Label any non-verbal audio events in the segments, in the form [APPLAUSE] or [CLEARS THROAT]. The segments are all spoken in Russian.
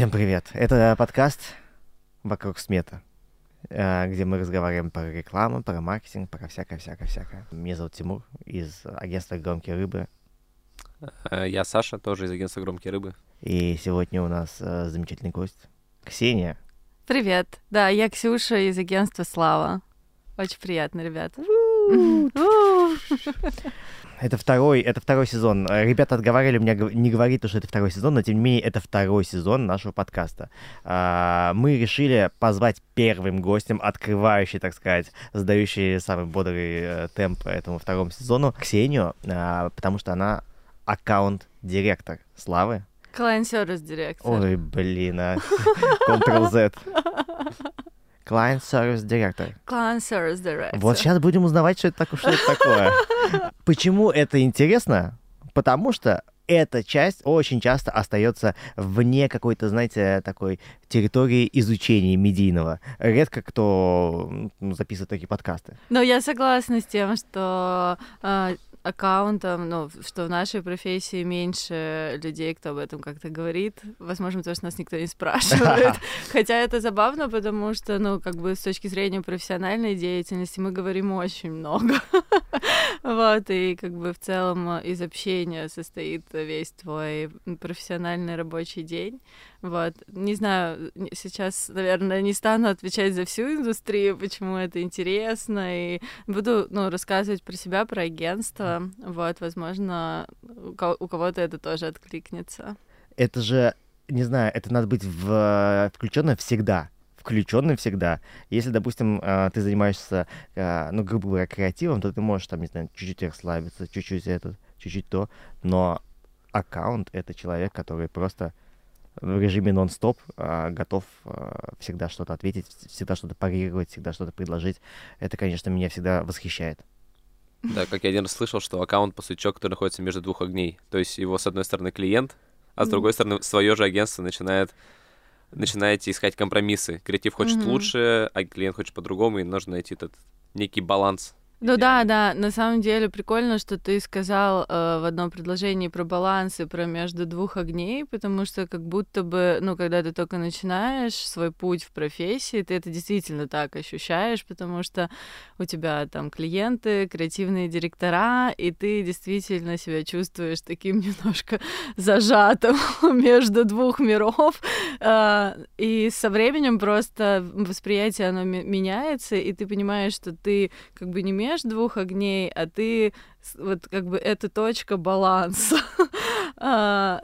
Всем привет. Это подкаст «Вокруг смета», э, где мы разговариваем про рекламу, про маркетинг, про всякое-всякое-всякое. Меня зовут Тимур из агентства «Громкие рыбы». Э, я Саша, тоже из агентства «Громкие рыбы». И сегодня у нас э, замечательный гость Ксения. Привет. Да, я Ксюша из агентства «Слава». Очень приятно, ребят. Это второй, это второй сезон. Ребята отговаривали меня не говорить, что это второй сезон, но тем не менее это второй сезон нашего подкаста. А, мы решили позвать первым гостем, открывающий, так сказать, сдающий самый бодрый э, темп этому второму сезону, Ксению, а, потому что она аккаунт-директор Славы. Client Service директор. Ой, блин, а. Ctrl-Z. [LAUGHS] Client Service Director. Client Service Director. Вот сейчас будем узнавать, что это, такое, что это такое. [LAUGHS] Почему это интересно? Потому что эта часть очень часто остается вне какой-то, знаете, такой территории изучения медийного. Редко кто записывает такие подкасты. Но я согласна с тем, что э, аккаунтом, ну, что в нашей профессии меньше людей, кто об этом как-то говорит. Возможно, потому что нас никто не спрашивает. [LAUGHS] Хотя это забавно, потому что, ну, как бы с точки зрения профессиональной деятельности мы говорим очень много. [LAUGHS] Вот, и как бы в целом из общения состоит весь твой профессиональный рабочий день. Вот. Не знаю, сейчас, наверное, не стану отвечать за всю индустрию, почему это интересно, и буду, ну, рассказывать про себя, про агентство. Вот, возможно, у кого-то это тоже откликнется. Это же, не знаю, это надо быть в... включенным всегда включенным всегда. Если, допустим, а, ты занимаешься, а, ну, грубо говоря, креативом, то ты можешь там, не знаю, чуть-чуть расслабиться, чуть-чуть это, чуть-чуть то, но аккаунт — это человек, который просто в режиме нон-стоп, а, готов всегда что-то ответить, всегда что-то парировать, всегда что-то предложить. Это, конечно, меня всегда восхищает. Да, как я один раз слышал, что аккаунт, по сути, человек, который находится между двух огней. То есть его, с одной стороны, клиент, а с другой стороны, свое же агентство начинает начинаете искать компромиссы. Креатив хочет mm-hmm. лучше, а клиент хочет по-другому, и нужно найти этот некий баланс ну да, да, на самом деле прикольно, что ты сказал э, в одном предложении про баланс и про между двух огней, потому что как будто бы, ну, когда ты только начинаешь свой путь в профессии, ты это действительно так ощущаешь, потому что у тебя там клиенты, креативные директора, и ты действительно себя чувствуешь таким [LAUGHS] немножко зажатым [LAUGHS] между двух миров, э, и со временем просто восприятие оно меняется, и ты понимаешь, что ты как бы не между двух огней, а ты вот как бы эта точка баланса. [LAUGHS] а,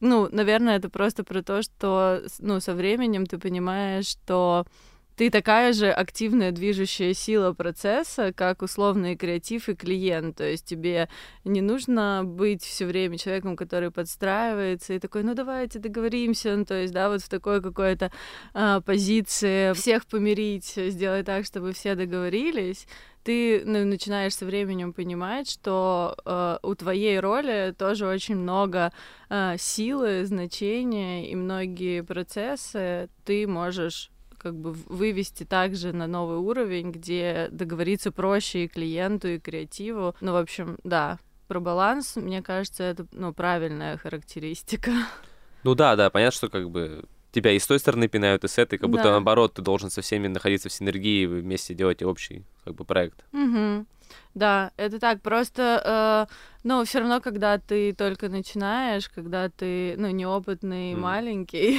ну, наверное, это просто про то, что ну, со временем ты понимаешь, что ты такая же активная движущая сила процесса, как условный креатив и клиент. То есть тебе не нужно быть все время человеком, который подстраивается и такой, ну давайте договоримся, ну, то есть, да, вот в такой какой-то а, позиции всех помирить, сделать так, чтобы все договорились ты ну, начинаешь со временем понимать, что э, у твоей роли тоже очень много э, силы, значения и многие процессы ты можешь как бы вывести также на новый уровень, где договориться проще и клиенту, и креативу. Ну, в общем, да, про баланс, мне кажется, это ну, правильная характеристика. Ну да, да, понятно, что как бы тебя и с той стороны пинают, и с этой, как будто да. наоборот, ты должен со всеми находиться в синергии, и вместе делать общий как бы проект. Угу. Да, это так, просто, э, ну, все равно, когда ты только начинаешь, когда ты, ну, неопытный, mm. маленький,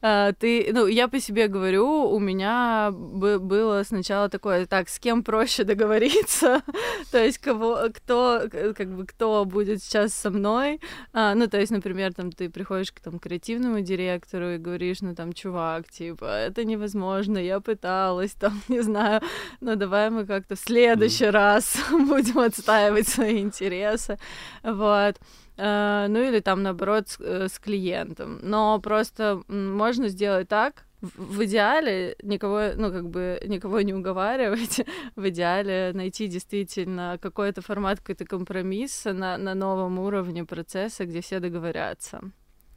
э, [LAUGHS] ты, ну, я по себе говорю, у меня бы было сначала такое, так, с кем проще договориться, [LAUGHS] то есть кого, кто, как бы, кто будет сейчас со мной, а, ну, то есть, например, там, ты приходишь к там креативному директору и говоришь, ну, там, чувак, типа, это невозможно, я пыталась, там, [LAUGHS] не знаю, ну, давай мы как-то в следующий mm. раз будем отстаивать свои интересы, вот. Uh, ну или там наоборот с, э, с клиентом. Но просто можно сделать так, в идеале никого, ну, как бы никого не уговаривать, [LAUGHS] в идеале найти действительно какой-то формат, какой-то компромисс на, на новом уровне процесса, где все договорятся.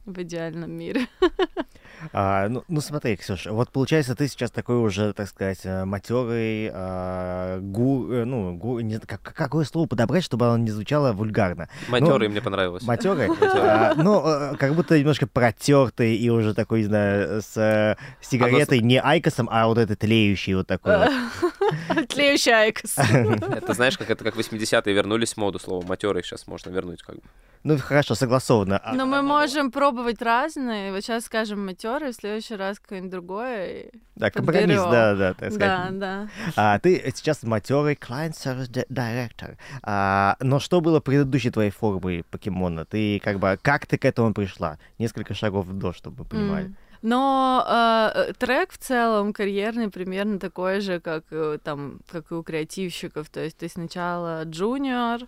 В идеальном мире. [LAUGHS] А, ну, ну смотри, Ксюша, вот получается, ты сейчас такой уже, так сказать, э, матерый, а, гу, э, ну, гу, не, как, какое слово подобрать, чтобы оно не звучало вульгарно. Матерый ну, мне понравилось. Матерый? [LAUGHS] а, ну, э, как будто немножко протертый и уже такой, не знаю, с сигаретой не айкосом, а вот этой тлеющий вот такой [LAUGHS] Тлеющий айкос. [LAUGHS] Это знаешь, как это как 80-е вернулись в моду слово матерый, сейчас можно вернуть как бы. Ну, хорошо, согласованно. А Но мы можем пробовать разные. Вот сейчас скажем матерый, в следующий раз какое-нибудь другое. Да, компромисс, да, да, так сказать. Да, да. А, ты сейчас матерый client service director. А, но что было предыдущей твоей формой покемона? Ты как бы, как ты к этому пришла? Несколько шагов до, чтобы вы понимали. Mm. Но э, трек в целом карьерный примерно такой же, как э, там, как и у креативщиков. То есть ты сначала джуниор,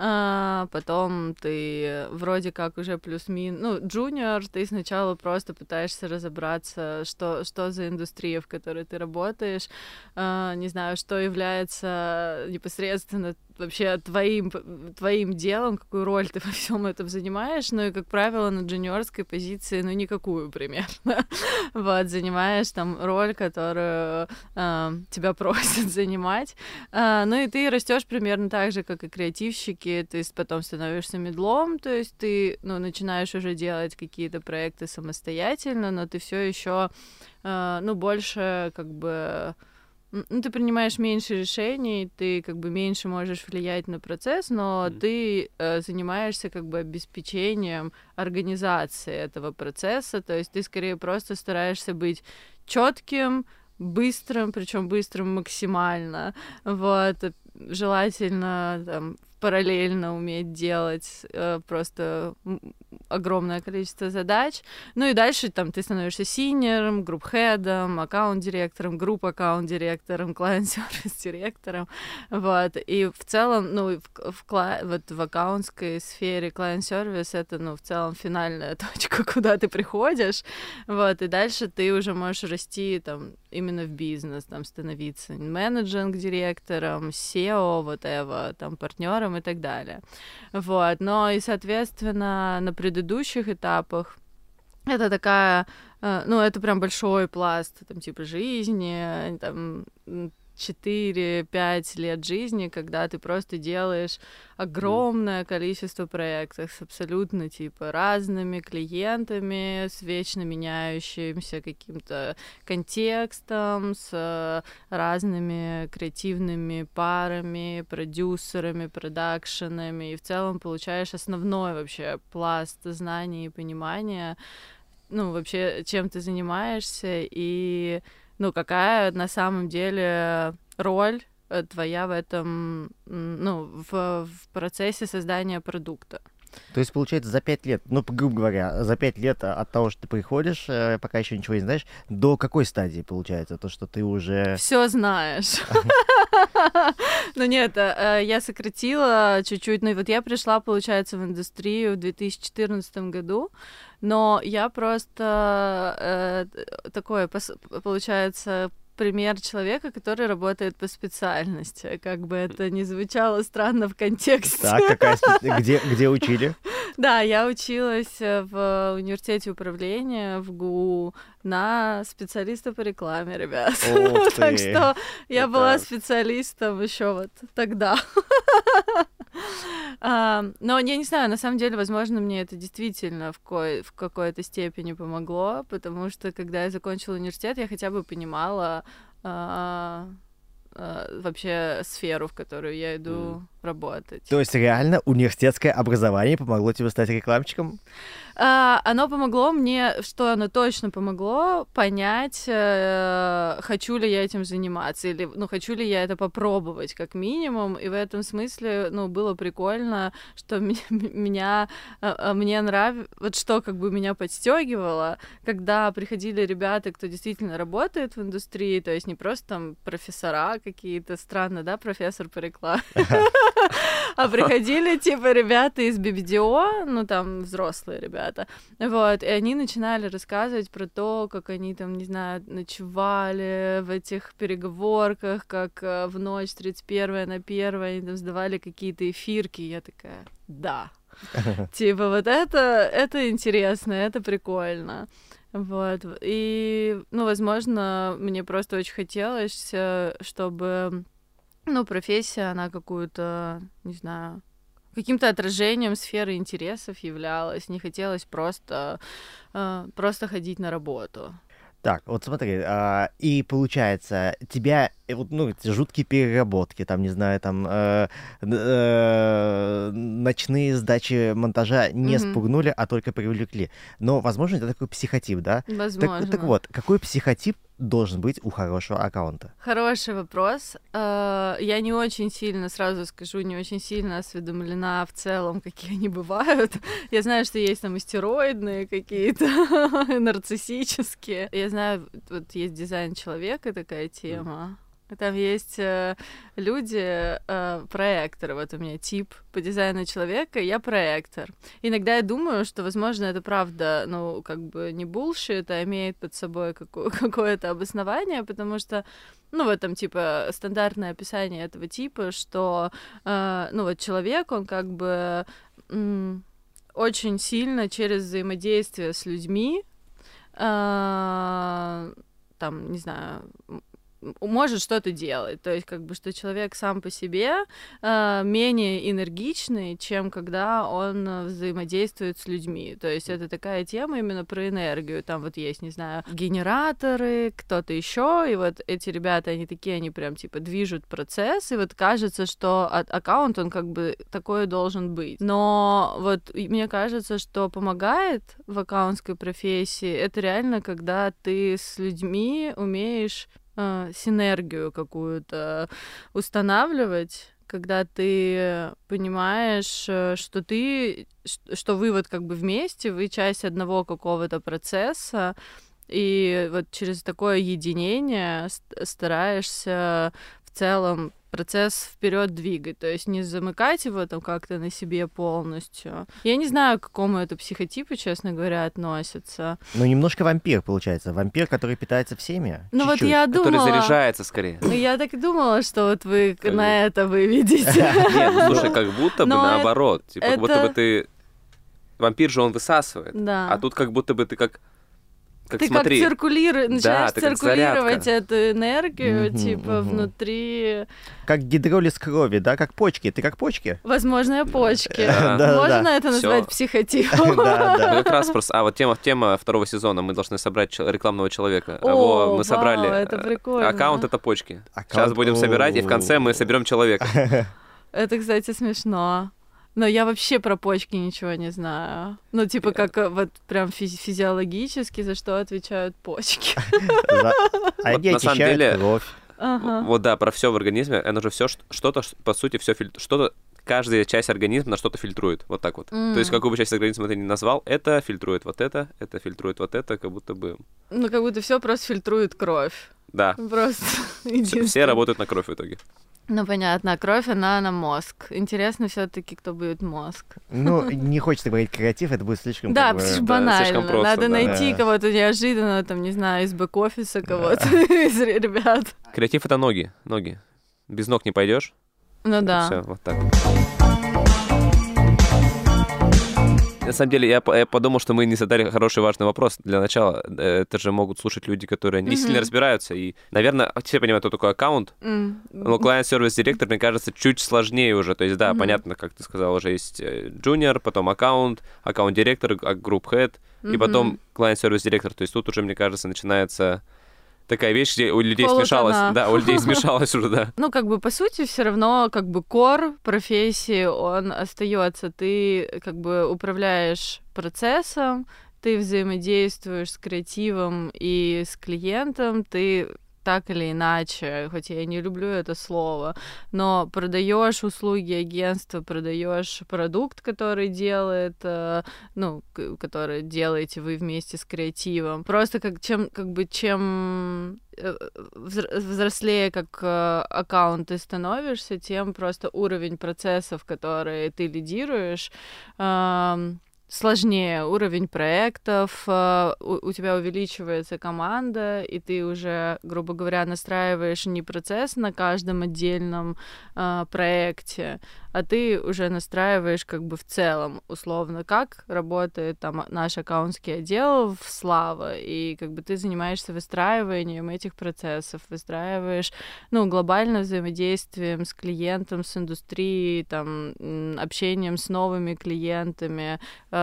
а, потом ты вроде как уже плюс-мин, ну, джуниор, ты сначала просто пытаешься разобраться, что, что за индустрия, в которой ты работаешь, а, не знаю, что является непосредственно вообще твоим, твоим делом, какую роль ты [LAUGHS] во всем этом занимаешь, ну и, как правило, на джуниорской позиции, ну, никакую примерно. [LAUGHS] вот, занимаешь там роль, которую э, тебя просят [LAUGHS] занимать. Э, ну и ты растешь примерно так же, как и креативщики, ты потом становишься медлом, то есть ты, ну, начинаешь уже делать какие-то проекты самостоятельно, но ты все еще, э, ну, больше как бы ну, ты принимаешь меньше решений, ты как бы меньше можешь влиять на процесс, но mm. ты э, занимаешься как бы обеспечением организации этого процесса, то есть ты скорее просто стараешься быть четким, быстрым, причем быстрым максимально, вот, желательно там параллельно уметь делать э, просто огромное количество задач. Ну и дальше там ты становишься senior ом, group head ом, аккаунт-директором, group-аккаунт-директором, client service директором. [LAUGHS] Вот. И в целом, ну, в, в, вот в аккаунтской сфере client service это, ну, в целом финальная [LAUGHS] точка, куда ты приходишь. Вот. И дальше ты уже можешь расти там именно в бизнес, там становиться менеджинг-директором, SEO, вот это, там партнером и так далее. Вот. Но и, соответственно, на предыдущих этапах это такая, э, ну, это прям большой пласт, там, типа, жизни, там, 4-5 лет жизни, когда ты просто делаешь огромное количество проектов с абсолютно типа разными клиентами, с вечно меняющимся каким-то контекстом, с разными креативными парами, продюсерами, продакшенами, и в целом получаешь основной вообще пласт знаний и понимания, ну, вообще, чем ты занимаешься, и ну, какая на самом деле роль э, твоя в этом, ну, в, в процессе создания продукта. То есть, получается, за пять лет, ну, грубо говоря, за пять лет от того, что ты приходишь, э, пока еще ничего не знаешь, до какой стадии получается? То, что ты уже... Все знаешь. [LAUGHS] Ну нет, э, я сократила чуть-чуть. Ну и вот я пришла, получается, в индустрию в 2014 году, но я просто э, такое, получается, пример человека, который работает по специальности. Как бы это ни звучало странно в контексте. Так, какая спе... [LAUGHS] где, где учили? Да, я училась в университете управления в ГУ на специалиста по рекламе, ребят. [LAUGHS] Так что я была специалистом еще вот тогда. [LAUGHS] Но я не знаю, на самом деле, возможно, мне это действительно в, ко- в какой-то степени помогло, потому что когда я закончила университет, я хотя бы понимала а, а, вообще сферу, в которую я иду. Работать. То есть реально университетское образование помогло тебе стать рекламщиком? А, оно помогло мне, что оно точно помогло понять, э, хочу ли я этим заниматься, или, ну, хочу ли я это попробовать, как минимум, и в этом смысле, ну, было прикольно, что [LAUGHS] меня, э, э, мне нравилось, вот что как бы меня подстегивало, когда приходили ребята, кто действительно работает в индустрии, то есть не просто там профессора какие-то, странно, да, профессор по рекламе, [LAUGHS] а приходили, типа, ребята из BBDO, ну, там, взрослые ребята, ребята. Вот, и они начинали рассказывать про то, как они там, не знаю, ночевали в этих переговорках, как э, в ночь 31 на 1 они там сдавали какие-то эфирки. Я такая, да, [LAUGHS] Типа вот это, это интересно, это прикольно. Вот. И, ну, возможно, мне просто очень хотелось, э, чтобы, ну, профессия, она какую-то, не знаю, каким-то отражением сферы интересов являлась. Не хотелось просто, э, просто ходить на работу. Так, вот смотри, а, и получается, тебя, э, вот, ну, эти жуткие переработки, там, не знаю, там, э, э, ночные сдачи монтажа не Мгм. спугнули, а только привлекли. Но, возможно, это такой психотип, да? Возможно. Так, так вот, какой психотип должен быть у хорошего аккаунта? Хороший вопрос. Э, Я не очень сильно, сразу скажу, не очень сильно осведомлена в целом, [LAUGHS] какие они бывают. Я знаю, что есть там истероидные какие-то, [LAUGHS] нарциссические. Я знаю, вот есть дизайн человека, такая тема. Там есть э, люди, э, проекторы. Вот у меня тип по дизайну человека, я проектор. Иногда я думаю, что, возможно, это правда, ну, как бы не булшит, а имеет под собой какое- [LAUGHS] какое-то обоснование, потому что, ну, в этом, типа, стандартное описание этого типа, что, э, ну, вот человек, он как бы м, очень сильно через взаимодействие с людьми, э, там, не знаю, может что-то делать. То есть, как бы, что человек сам по себе э, менее энергичный, чем когда он э, взаимодействует с людьми. То есть, это такая тема именно про энергию. Там вот есть, не знаю, генераторы, кто-то еще, и вот эти ребята, они такие, они прям типа движут процесс, и вот кажется, что от- аккаунт, он как бы такой должен быть. Но вот мне кажется, что помогает в аккаунтской профессии, это реально, когда ты с людьми умеешь э, синергию какую-то устанавливать, когда ты понимаешь, э, что ты, что вы вот как бы вместе, вы часть одного какого-то процесса, и вот через такое единение ст- стараешься целом процесс вперед двигать, то есть не замыкать его там как-то на себе полностью. Я не знаю, к какому это психотипу, честно говоря, относится. Ну, немножко вампир, получается. Вампир, который питается всеми. Ну вот я Который думала... заряжается скорее. Ну, я так и думала, что вот вы Как на бы- это выведете. [LAUGHS] Нет, ну, слушай, как будто бы наоборот. Типа, как будто бы ты... Вампир же он высасывает. Да. А тут как будто бы ты как... Как ты смотри, как циркулируешь, начинаешь ты как циркулировать эту энергию, Мгм, типа, мгм. внутри, Как гидролиз крови, да, как почки. Ты как почки? возможно, почки. Да, да, Можно да. это Всё. назвать психотипом? [LAUGHS] Да, Ну, да. как раз просто... А, вот тема, тема второго сезона. Мы должны собрать рекламного человека. О, Его вау, мы собрали. это э, прикольно. Аккаунт — это почки. Сейчас будем собирать, и в конце мы соберем человека. [LAUGHS] Это, кстати, смешно. Но я вообще про почки ничего не знаю. Ну, типа, как э, вот прям физи- физиологически, за что отвечают почки. За- [LAUGHS] Они на самом очищают деле- кровь. Ага. Вот да, про все в организме. Оно же все что-то, по сути, все что-то каждая часть организма на что-то фильтрует. Вот так вот. То есть, какую бы часть организма ты ни назвал, это фильтрует вот это, это фильтрует вот это, как будто бы. Ну, как будто все просто фильтрует кровь. Да. Просто Все, работают на кровь в итоге. Ну, понятно, кровь, она на мозг. Интересно все таки кто будет мозг. Ну, [LAUGHS] не хочется говорить креатив, это будет слишком... Да, как бы, слишком да, банально. слишком просто, Надо да. найти Да. кого-то неожиданного, там, не знаю, из бэк-офиса кого-то, [LAUGHS] из ребят. Креатив это ноги. Ноги. Без ног не пойдешь. Ну да. Все, вот так. На самом деле, я, я подумал, что мы не задали хороший важный вопрос для начала. Это же могут слушать люди, которые не сильно разбираются. И, наверное, все понимают, кто такой аккаунт. Но Director, мне кажется, чуть сложнее уже. То есть, да, понятно, как ты сказал, уже есть э, junior, потом аккаунт, аккаунт директор, групп head, и потом Director. То есть тут уже, мне кажется, начинается такая вещь, где у людей Полутона. смешалось. Да, у людей [LAUGHS] смешалось уже, да. Ну, как бы, по сути, все равно, как бы, кор профессии, он остается. Ты, как бы, управляешь процессом, ты взаимодействуешь с креативом и с клиентом, ты так или иначе, хоть я не люблю это слово, но продаешь услуги агентства, продаешь продукт, который делает, э, ну, который делаете вы вместе с креативом. Просто как чем, как бы чем э, взр- взрослее как э, аккаунт ты становишься, тем просто уровень процессов, которые ты лидируешь, сложнее уровень проектов, э, у, тебя увеличивается команда, и ты уже, грубо говоря, настраиваешь не процесс на каждом отдельном э, проекте, а ты уже настраиваешь как бы в целом, условно, как работает там наш аккаунтский отдел в Слава, и как бы ты занимаешься выстраиванием этих процессов, выстраиваешь, ну, глобально взаимодействием с клиентом, с индустрией, там, общением с новыми клиентами. Э,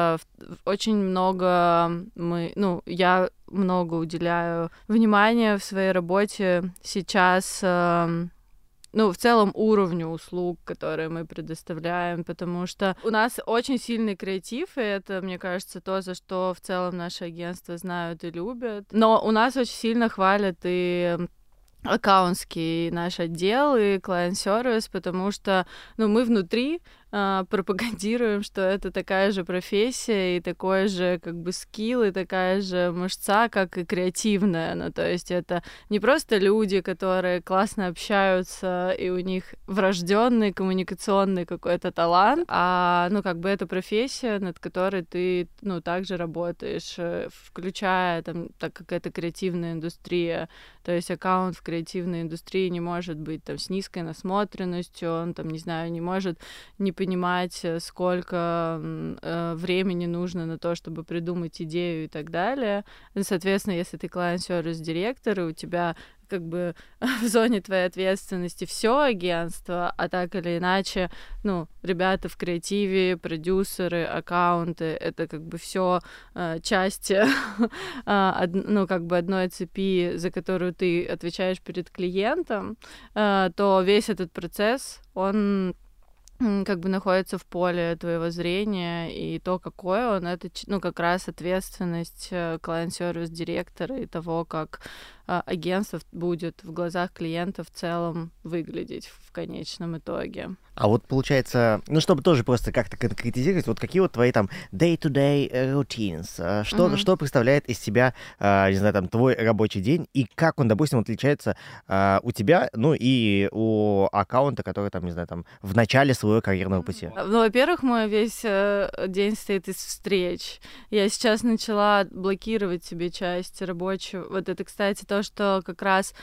очень много мы, ну, я много уделяю внимания в своей работе сейчас эм, ну, в целом уровню услуг, которые мы предоставляем, потому что у нас очень сильный креатив, и это, мне кажется, то, за что в целом наше агентство знают и любят. Но у нас очень сильно хвалят и аккаунтский наш отдел и клиент-сервис, потому что, ну, мы внутри э, пропагандируем, что это такая же профессия и такой же как бы скилл и такая же мышца, как и креативная. Ну, то есть это не просто люди, которые классно общаются и у них врожденный коммуникационный какой-то талант, а ну как бы это профессия, над которой ты ну также работаешь, э, включая там так как это креативная индустрия, то есть аккаунт в креативной индустрии не может быть там с низкой насмотренностью, он там не знаю не может не понимать, э, сколько э, времени нужно на то, чтобы придумать идею и так далее. Соответственно, если ты клиент-сервис директор, и у тебя как бы [LAUGHS] в зоне твоей ответственности все агентство, а так или иначе, ну, ребята в креативе, продюсеры, аккаунты, это как бы все э, части, [LAUGHS] э, ну, как бы одной цепи, за которую ты отвечаешь перед клиентом, э, то весь этот процесс, он как бы находится в поле твоего зрения, и то, какой он, это, ну, как раз ответственность клиент-сервис директора и того, как а, агентство будет в глазах клиента в целом выглядеть конечном итоге. А вот получается, ну, чтобы тоже просто как-то конкретизировать, вот какие вот твои там day-to-day routines, а, что, mm-hmm. что представляет из себя, а, не знаю, там, твой рабочий день, и как он, допустим, отличается у тебя, ну, и у аккаунта, который, там, не знаю, там, в начале своего карьерного пути? Ну, во-первых, мой весь э, день состоит из встреч. Я сейчас начала блокировать себе часть рабочего. Вот это, кстати, то, что как раз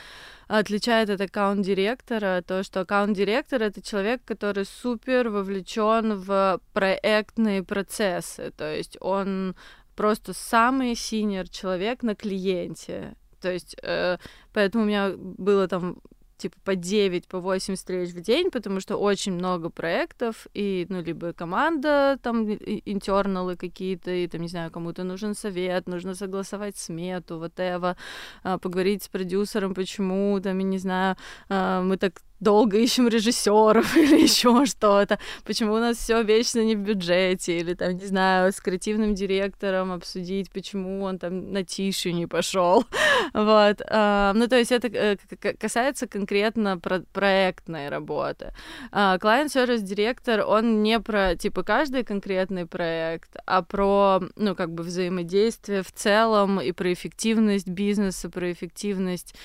отличает от аккаунт-директора, то, что аккаунт-директор — это человек, который супер вовлечен в проектные процессы, то есть он просто самый синер человек на клиенте. То есть, э, поэтому у меня было там типа по 9, по 8 встреч в день, потому что очень много проектов, и, ну, либо команда, там, интерналы какие-то, и, там, не знаю, кому-то нужен совет, нужно согласовать смету, вот это, поговорить с продюсером, почему, там, я не знаю, а, мы так долго ищем режиссеров [LAUGHS] или еще что-то, почему у нас все вечно не в бюджете, или там, не знаю, с креативным директором обсудить, почему он там на тише не пошел. [LAUGHS] вот. А, ну, то есть это э, касается конкретно про проектной работы. Client Service директор, он не про, типа, каждый конкретный проект, а про, ну, как бы взаимодействие в целом и про эффективность бизнеса, про эффективность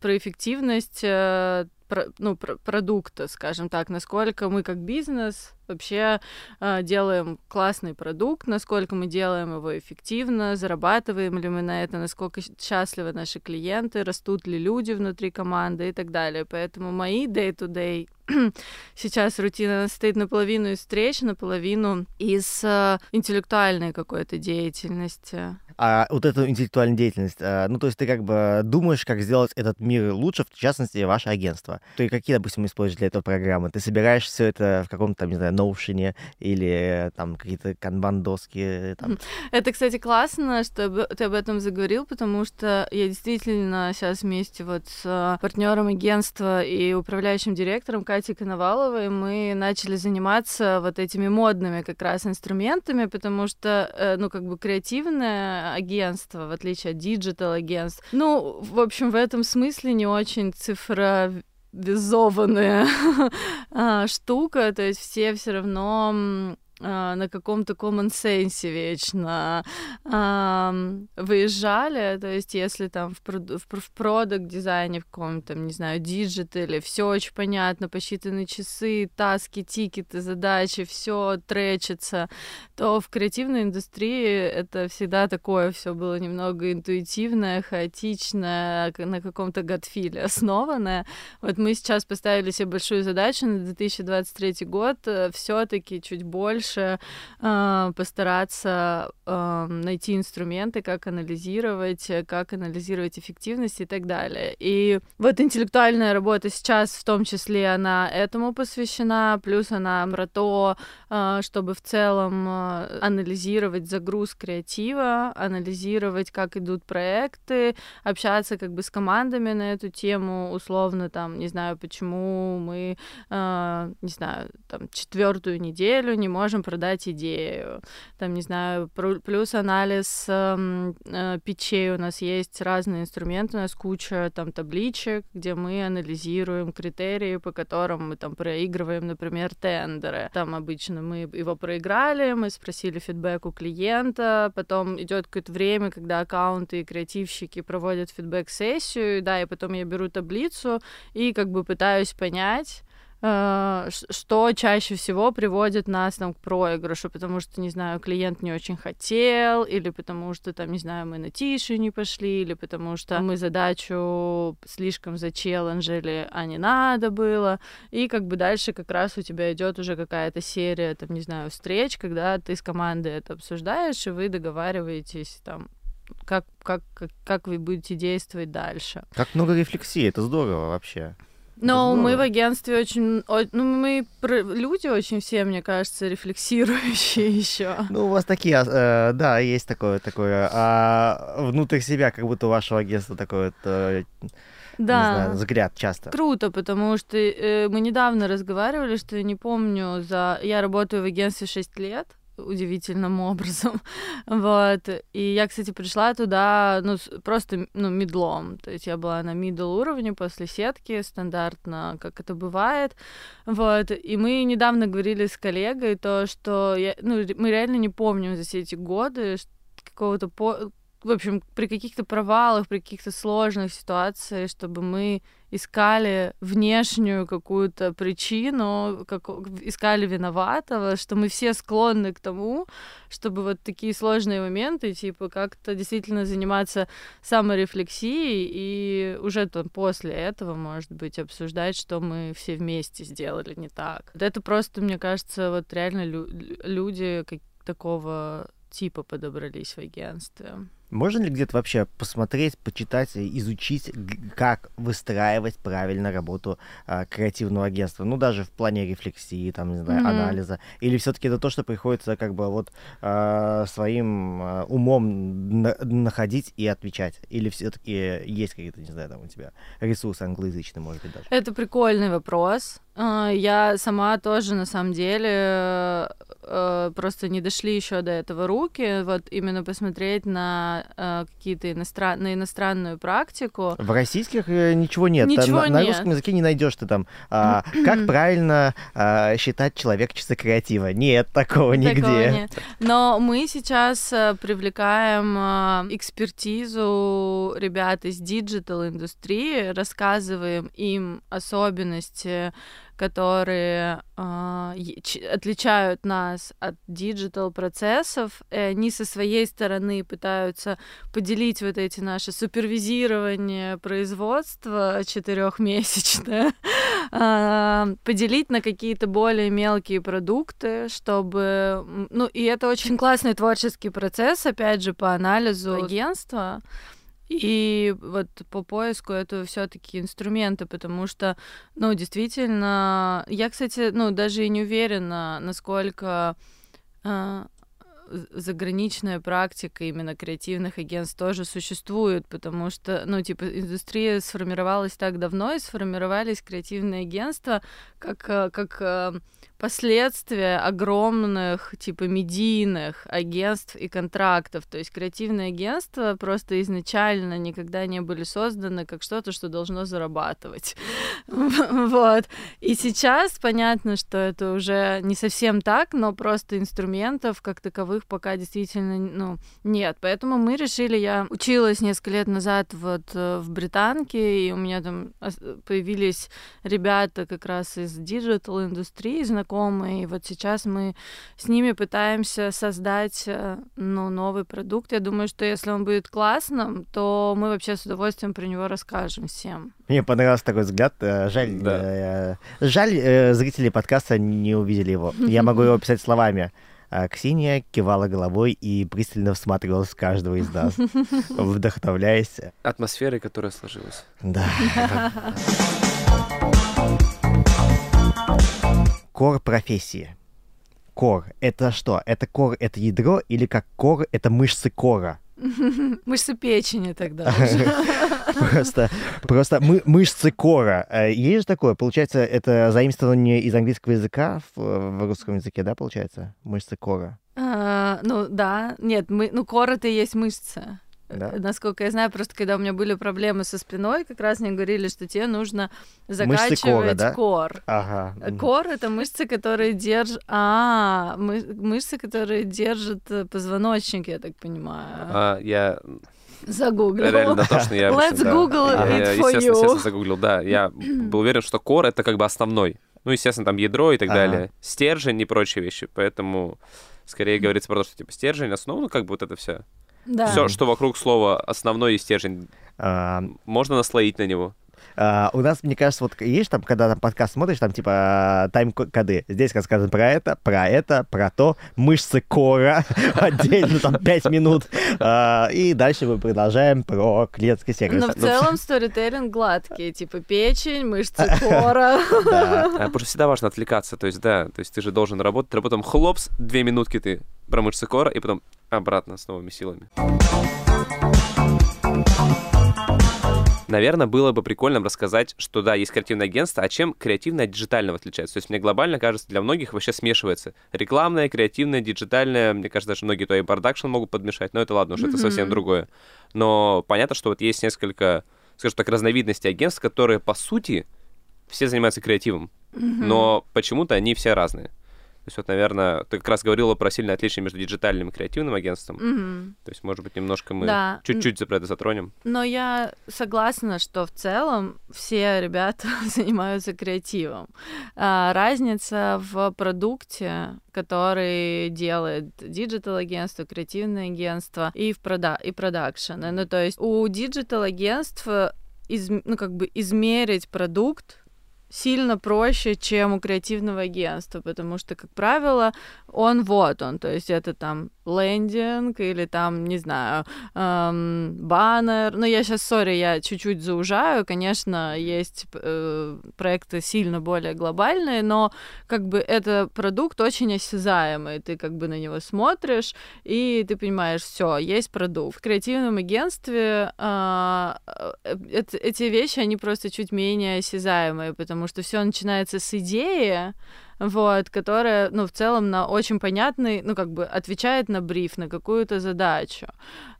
про эффективность э, про, ну, про, продукта, скажем так, насколько мы как бизнес вообще э, делаем классный продукт, насколько мы делаем его эффективно, зарабатываем ли мы на это, насколько счастливы наши клиенты, растут ли люди внутри команды и так далее. Поэтому мои day-to-day [CLEARS THROAT] сейчас рутина состоит наполовину из встреч, наполовину из э, интеллектуальной какой-то деятельности. А вот эту интеллектуальную деятельность, э, ну, то есть ты как бы думаешь, как сделать этот мир лучше, в частности, ваше агентство. Ты какие, допустим, используешь для этого программы? Ты собираешь все это в каком-то, там, не знаю, Notion е или там какие-то канбан-доски? Там. Это, кстати, классно, что ты об этом заговорил, потому что я действительно сейчас вместе вот с партнером агентства и управляющим директором Катей Коноваловой мы начали заниматься вот этими модными как раз инструментами, потому что, э, ну, как бы креативное агентство, в отличие от digital агентств, ну, в общем, в этом смысле не очень цифровизованная [LAUGHS] а, штука, то есть все все равно а, на каком-то common sense вечно а, выезжали, то есть если там в, в, в продукт дизайне, в каком-то, не знаю, диджитале, все очень понятно, посчитаны часы, таски, тикеты, задачи, все трекится, то в креативной индустрии это всегда такое все было немного интуитивное, хаотичное, на каком-то gut feel е основанное. Вот мы сейчас поставили себе большую задачу на 2023 год э, все-таки чуть больше э, постараться э, найти инструменты, как анализировать, как анализировать эффективность и так далее. И вот интеллектуальная работа сейчас в том числе она этому посвящена, плюс она про то, э, чтобы в целом э, анализировать загруз креатива, анализировать, как идут проекты, общаться как бы с командами на эту тему, условно там, не знаю, почему мы, э, не знаю, там четвертую неделю не можем продать идею, там, не знаю, плюс анализ э, э, печей у нас есть разные инструменты, у нас куча там табличек, где мы анализируем критерии, по которым мы там проигрываем, например, тендеры. Там обычно мы его проиграли, мы спросили фидбэк у клиента, потом идет какое-то время, когда аккаунты и креативщики проводят фидбэк-сессию, да, и потом я беру таблицу и как бы пытаюсь понять, что чаще всего приводит нас там, к проигрышу, потому что, не знаю, клиент не очень хотел, или потому что, там, не знаю, мы на тише не пошли, или потому что мы задачу слишком зачелленджили, а не надо было. И как бы дальше как раз у тебя идет уже какая-то серия, там, не знаю, встреч, когда ты с командой это обсуждаешь, и вы договариваетесь там как, как, как, как вы будете действовать дальше. Как много рефлексии, это здорово вообще. Но мы в агентстве очень, ну мы люди очень все, мне кажется, рефлексирующие [LAUGHS] еще. Ну у вас такие, э, да, есть такое, такое, а внутрь себя, как будто у вашего агентства такое вот, э, да. не знаю, взгляд часто. Круто, потому что э, мы недавно разговаривали, что я не помню, за я работаю в агентстве 6 лет, удивительным образом. [LAUGHS] вот. И я, кстати, пришла туда, ну, просто, ну, медлом. То есть я была на middle уровне после сетки, стандартно, как это бывает. Вот. И мы недавно говорили с коллегой то, что я, ну, мы реально не помним за все эти годы какого-то по в общем, при каких-то провалах, при каких-то сложных ситуациях, чтобы мы искали внешнюю какую-то причину, как, искали виноватого, что мы все склонны к тому, чтобы вот такие сложные моменты, типа, как-то действительно заниматься саморефлексией и уже там после этого, может быть, обсуждать, что мы все вместе сделали не так. Это просто, мне кажется, вот реально лю- люди как- такого типа подобрались в агентстве. Можно ли где-то вообще посмотреть, почитать, изучить, как выстраивать правильно работу а, креативного агентства? Ну, даже в плане рефлексии, там, не знаю, mm-hmm. анализа. Или все-таки это то, что приходится как бы вот а, своим а, умом на- находить и отвечать? Или все-таки есть какие-то, не знаю, там у тебя ресурсы англоязычные, может быть, даже? Это прикольный вопрос. А, я сама тоже, на самом деле, э, просто не дошли еще до этого руки, вот именно посмотреть на э, какие-то иностран... на иностранную практику. В российских э, ничего нет. Ничего на, нет. на русском языке не найдешь ты там. А, как правильно а, считать человек часа креатива? Нет, такого нигде. Такого нет. [LAUGHS] Но мы сейчас привлекаем экспертизу ребят из digital индустрии, рассказываем им особенности которые э, отличают нас от digital процессов. И они со своей стороны пытаются поделить вот эти наши супервизирование производства четырехмесячное, э, [LAUGHS] поделить на какие-то более мелкие продукты, чтобы... Ну, и это очень классный творческий процесс, опять же, по анализу агентства. И вот по поиску это все-таки инструменты, потому что, ну, действительно, я, кстати, ну, даже и не уверена, насколько э, заграничная практика именно креативных агентств тоже существует, потому что, ну, типа, индустрия сформировалась так давно, и сформировались креативные агентства как, э, как э, последствия огромных, типа, медийных агентств и контрактов. То есть креативные агентства просто изначально никогда не были созданы как что-то, что должно зарабатывать. [LAUGHS] Вот. И сейчас понятно, что это уже не совсем так, но просто инструментов как таковых пока действительно ну, нет. Поэтому мы решили, я училась несколько лет назад вот э, в Британке, и у меня там появились ребята как раз из digital-индустрии, знакомые, и вот сейчас мы с ними пытаемся создать э, ну, новый продукт. Я думаю, что если он будет классным, то мы вообще с удовольствием про него расскажем всем. Мне понравился такой взгляд. Э, жаль, да. жаль, зрители подкаста не увидели его. Я могу его писать словами. А Ксения кивала головой и пристально всматривалась в каждого из нас, [LAUGHS] вдохновляясь. Атмосферой, которая сложилась. Да. [LAUGHS] Кор профессии. Кор — это что? Это кор — это ядро или как кор — это мышцы кора? [LAUGHS] Мышцы печени тогда. [LAUGHS] Просто, просто мы, мышцы кора. Э, есть же такое? Получается, это заимствование из английского языка в, в русском языке, да, получается? Мышцы кора. А, ну да, нет, мы, ну кора это и есть мышцы. Да. Э, насколько я знаю, просто когда у меня были проблемы со спиной, как раз мне говорили, что тебе нужно закачивать кора, да? кор. Ага. Э, кор это мышцы, которые держат. А, мы... мышцы, которые держат позвоночник, я так понимаю. А, я Загуглил. Реально дотошно я Let's обычно, Google да. it я, for естественно, you. естественно, загуглил, да. Я [CLEARS THROAT] был уверен, что core — это как бы основной. Ну, естественно, там ядро и так ага. далее. Стержень и прочие вещи. Поэтому скорее говорится про то, что типа стержень, основа, ну, как бы вот это все. Да. Все, что вокруг слова основной и стержень, а... можно наслоить на него. Uh, у нас, мне кажется, вот есть там, когда там подкаст смотришь, там типа тайм-коды. Здесь рассказано про это, про это, про то, мышцы кора [LAUGHS] отдельно, там 5 минут. Uh, и дальше мы продолжаем про клиентский сервис. Но в целом [LAUGHS] сторителлинг гладкий, типа печень, мышцы [LAUGHS] кора. Да, потому что всегда важно отвлекаться, то есть да, то есть ты же должен работать, а потом хлопс, две минутки ты про мышцы кора, и потом обратно с новыми силами. Наверное, было бы прикольно рассказать, что да, есть креативное агентство, а чем креативное от диджитального отличается. То есть мне глобально кажется, для многих вообще смешивается. Рекламное, креативное, диджитальное, мне кажется, даже многие то и продакшн могут подмешать, но это ладно, уже mm-hmm. это совсем другое. Но понятно, что вот есть несколько, скажем так, разновидностей агентств, которые, по сути, все занимаются креативом, mm-hmm. но почему-то они все разные. То есть вот, наверное, ты как раз говорила про сильное отличие между диджитальным и креативным агентством. Mm-hmm. То есть, может быть, немножко мы да. чуть-чуть за это затронем. Но я согласна, что в целом все ребята [LAUGHS] занимаются креативом. А, разница в продукте, который делает digital агентство, креативное агентство и в прода и продакшн. Ну, то есть у digital агентств из, ну, как бы измерить продукт сильно проще, чем у креативного агентства, потому что, как правило, он вот он, то есть это там лендинг или там, не знаю, эм, баннер. Ну, я сейчас, сори, я чуть-чуть заужаю, конечно, есть э, проекты сильно более глобальные, но как бы это продукт очень осязаемый, ты как бы на него смотришь, и ты понимаешь, все, есть продукт. В креативном агентстве э, э, эти вещи, они просто чуть менее осязаемые, потому что все начинается с идеи, вот, которая, ну, в целом на очень понятный, ну, как бы отвечает на бриф, на какую-то задачу.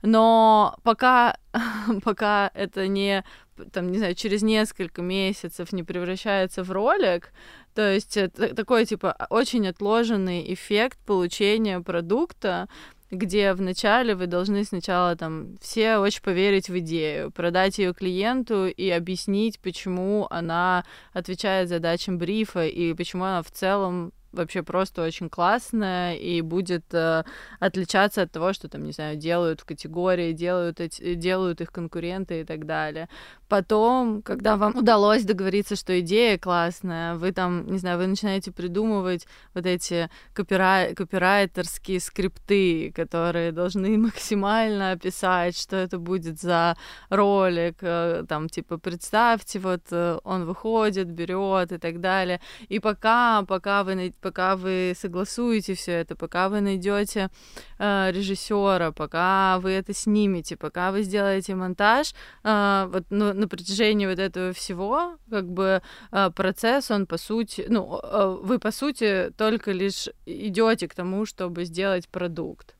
Но пока, [LAUGHS] пока это не, там, не знаю, через несколько месяцев не превращается в ролик, то есть это такой, типа, очень отложенный эффект получения продукта, где вначале вы должны сначала там все очень поверить в идею, продать ее клиенту и объяснить, почему она отвечает задачам брифа и почему она в целом вообще просто очень классная и будет э, отличаться от того, что там, не знаю, делают в категории, делают, эти, делают их конкуренты и так далее. Потом, когда вам удалось договориться, что идея классная, вы там, не знаю, вы начинаете придумывать вот эти копирай... копирайтерские скрипты, которые должны [LAUGHS] максимально описать, что это будет за ролик, э, там, типа, представьте, вот э, он выходит, берет и так далее. И пока, пока вы пока вы согласуете все это, пока вы найдете э, режиссера, пока вы это снимете, пока вы сделаете монтаж, э, вот ну, на протяжении вот этого всего, как бы э, процесс, он по сути, ну, э, вы по сути только лишь идете к тому, чтобы сделать продукт.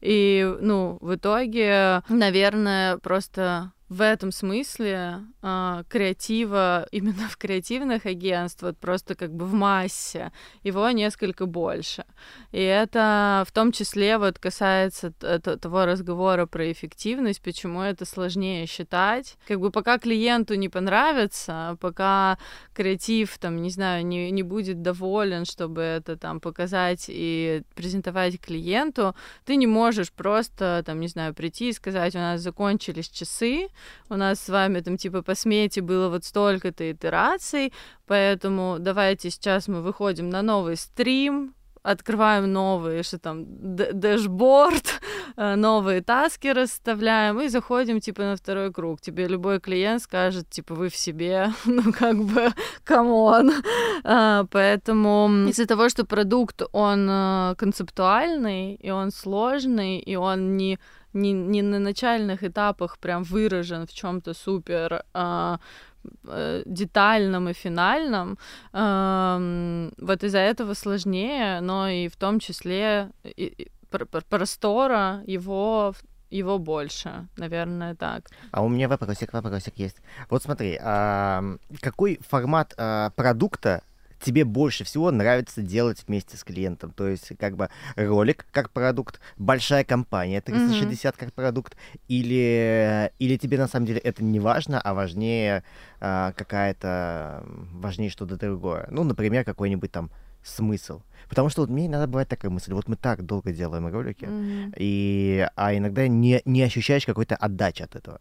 И, ну, в итоге, наверное, просто в этом смысле э, креатива именно в креативных агентствах просто как бы в массе его несколько больше. И это в том числе вот касается того разговора про эффективность почему это сложнее считать. Как бы пока клиенту не понравится пока креатив там не знаю не, не будет доволен чтобы это там показать и презентовать клиенту ты не можешь просто там не знаю прийти и сказать у нас закончились часы у нас с вами там типа по смете было вот столько-то итераций, поэтому давайте сейчас мы выходим на новый стрим, открываем новые, что там, дэшборд, [LAUGHS] э, новые таски расставляем и заходим, типа, на второй круг. Тебе любой клиент скажет, типа, вы в себе, [LAUGHS] ну, как бы, come on. А, поэтому из-за того, что продукт, он э, концептуальный, и он сложный, и он не не, не на начальных этапах прям выражен в чем-то супер а, э, детальном и финальном. Э, вот из-за этого сложнее, но и в том числе и, и, простора его его больше, наверное, так. А у меня вопросик, вопросик есть. Вот смотри, а, какой формат а, продукта тебе больше всего нравится делать вместе с клиентом. То есть как бы ролик как продукт, большая компания 360 mm-hmm. как продукт, или, или тебе на самом деле это не важно, а важнее а, какая-то, важнее что-то другое. Ну, например, какой-нибудь там смысл. Потому что вот мне иногда бывает такая мысль, вот мы так долго делаем ролики, mm-hmm. и, а иногда не, не ощущаешь какой-то отдачи от этого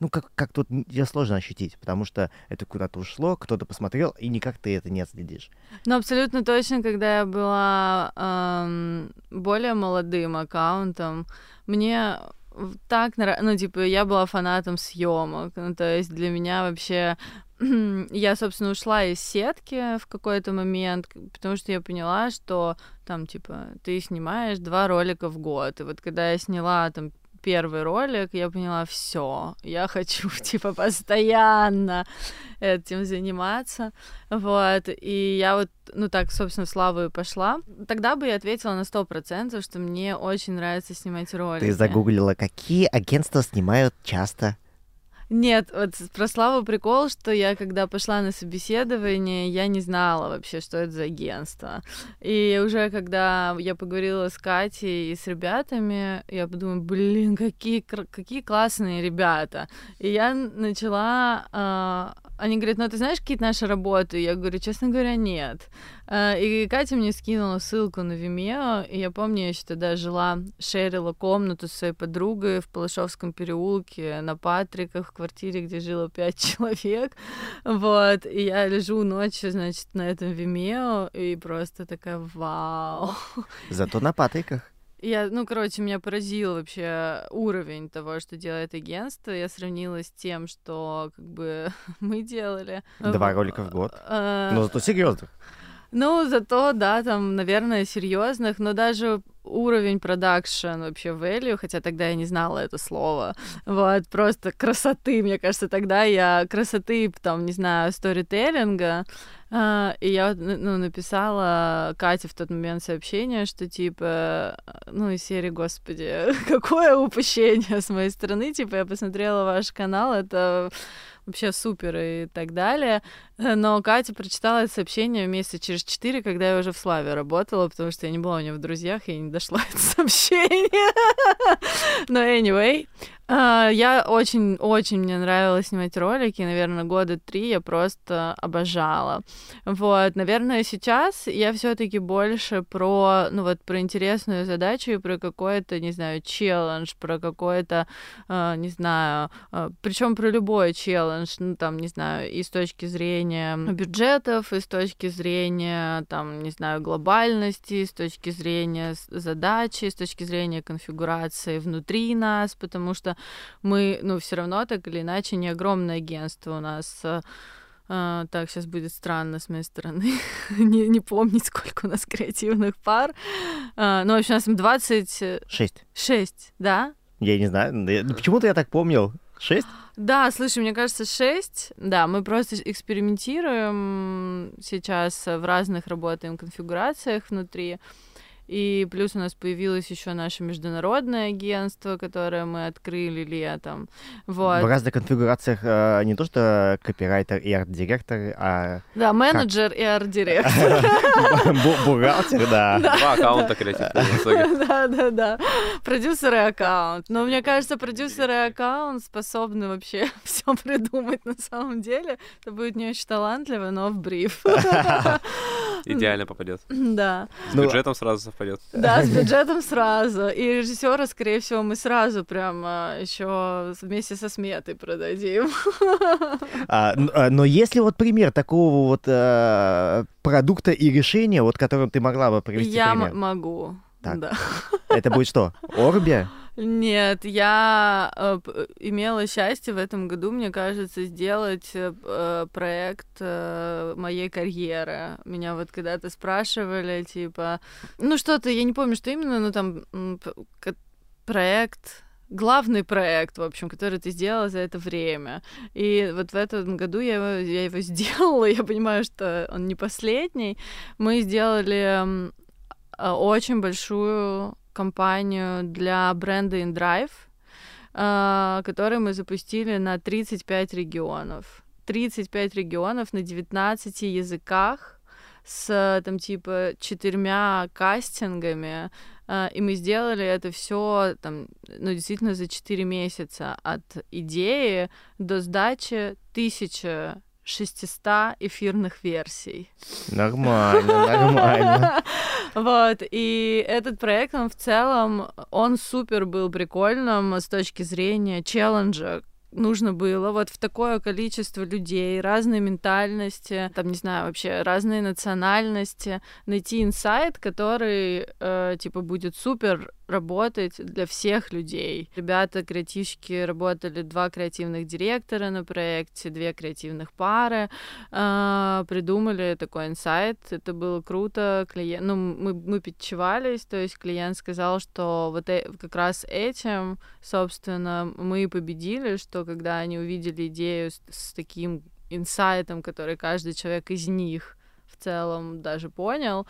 ну, как, как тут ее сложно ощутить, потому что это куда-то ушло, кто-то посмотрел, и никак ты это не отследишь. Ну, абсолютно точно, когда я была эм, более молодым аккаунтом, мне так нравилось, ну, типа, я была фанатом съемок, ну, то есть для меня вообще [CLEARS THROAT] я, собственно, ушла из сетки в какой-то момент, потому что я поняла, что там, типа, ты снимаешь два ролика в год. И вот когда я сняла там первый ролик, я поняла, все, я хочу, [LAUGHS] типа, постоянно этим заниматься, вот, и я вот, ну так, собственно, славу и пошла. Тогда бы я ответила на сто процентов, что мне очень нравится снимать ролики. Ты загуглила, какие агентства снимают часто? Нет, вот про Славу прикол, что я, когда пошла на собеседование, я не знала вообще, что это за агентство. И уже когда я поговорила с Катей и с ребятами, я подумала, блин, какие, какие классные ребята. И я начала э, они говорят, ну ты знаешь какие-то наши работы? Я говорю, честно говоря, нет. А, и Катя мне скинула ссылку на Vimeo, и я помню, я еще тогда жила, шерила комнату с своей подругой в Палашовском переулке на Патриках, в квартире, где жило пять [LAUGHS] человек, вот, и я лежу ночью, значит, на этом Vimeo, и просто такая, вау. Зато на Патриках. Я, ну, короче, меня поразил вообще уровень того, что делает агентство. Я сравнила с тем, что как бы [LAUGHS] мы делали. Два ролика в год. А, Но зато серьезных. Ну, зато, да, там, наверное, серьезных, но даже уровень продакшн вообще value, хотя тогда я не знала это слово, вот, просто красоты, мне кажется, тогда я красоты, там, не знаю, сторителлинга, а, и я ну, написала Кате в тот момент сообщение, что типа, ну, из серии, господи, [LAUGHS] какое упущение с моей стороны, типа, я посмотрела ваш канал, это вообще супер и так далее. Но Катя прочитала это сообщение месяца через четыре, когда я уже в Славе работала, потому что я не была у нее в друзьях, и не дошла [LAUGHS] это сообщение. [LAUGHS] Но anyway, а, я очень-очень мне нравилось снимать ролики, наверное, года три я просто обожала. Вот, наверное, сейчас я все-таки больше про, ну вот, про интересную задачу и про какой-то, не знаю, челлендж, про какой-то, э, не знаю, э, причем про любой челлендж, ну там, не знаю, и с точки зрения бюджетов, и с точки зрения, там, не знаю, глобальности, с точки зрения задачи, с точки зрения конфигурации внутри нас, потому что мы, ну, все равно так или иначе не огромное агентство у нас э, А, так, сейчас будет странно с моей стороны [LAUGHS] не, не помнить, сколько у нас креативных пар. А, ну, в общем, у нас 26. Шесть. да? Я не знаю. ну, Почему-то я так помнил. Шесть? Да, слушай, мне кажется, 6. Да, мы просто экспериментируем сейчас в разных работаем конфигурациях внутри. И плюс у нас появилось еще наше международное агентство, которое мы открыли летом. Вот. В разных конфигурациях э, не то что копирайтер и арт-директор, а Да, менеджер и арт-директор. [LAUGHS] бу- бухгалтер, [LAUGHS] да. Два аккаунта креативных. [LAUGHS] Да, да, да. Продюсер и аккаунт. Но мне кажется, продюсер и аккаунт способны вообще все придумать на самом деле. Это будет не очень талантливо, но в бриф. Идеально попадет. Да. С Ну, бюджетом сразу совпадет. Да, с [LAUGHS] бюджетом сразу. И режиссера, скорее всего, мы сразу прям еще вместе со сметой продадим. [LAUGHS] А, а, но если вот пример такого вот э, продукта и решения, вот которым ты могла бы привести Я пример, м- могу. Так. Да. это будет что? Орби? Нет, я э, имела счастье в этом году, мне кажется, сделать э, э, проект э, моей карьеры. Меня вот когда-то спрашивали, типа, ну что-то, я не помню, что именно, но там проект главный проект, в общем, который ты сделала за это время. И вот в этом году я его, я его [LAUGHS] сделала, я понимаю, что он не последний. Мы сделали а, очень большую кампанию для бренда InDrive, а, который мы запустили на 35 регионов. 35 регионов на 19 языках с там типа четырьмя кастингами, а, и мы сделали это все там, ну, действительно за 4 месяца от идеи до сдачи 1600 эфирных версий. Нормально, [LAUGHS] нормально. Вот, и этот проект, он в целом, он супер был прикольным с точки зрения челленджа, нужно было вот в такое количество людей, разные ментальности, там, не знаю, вообще разные национальности, найти инсайт, который, э, типа, будет супер работать для всех людей. Ребята, креативщики, работали два креативных директора на проекте, две креативных пары, э, придумали такой инсайт, это было круто, клиент, ну, мы, мы питчевались, то есть клиент сказал, что вот э- как раз этим, собственно, мы и победили, что когда они увидели идею с, с таким инсайтом, который каждый человек из них в целом даже понял,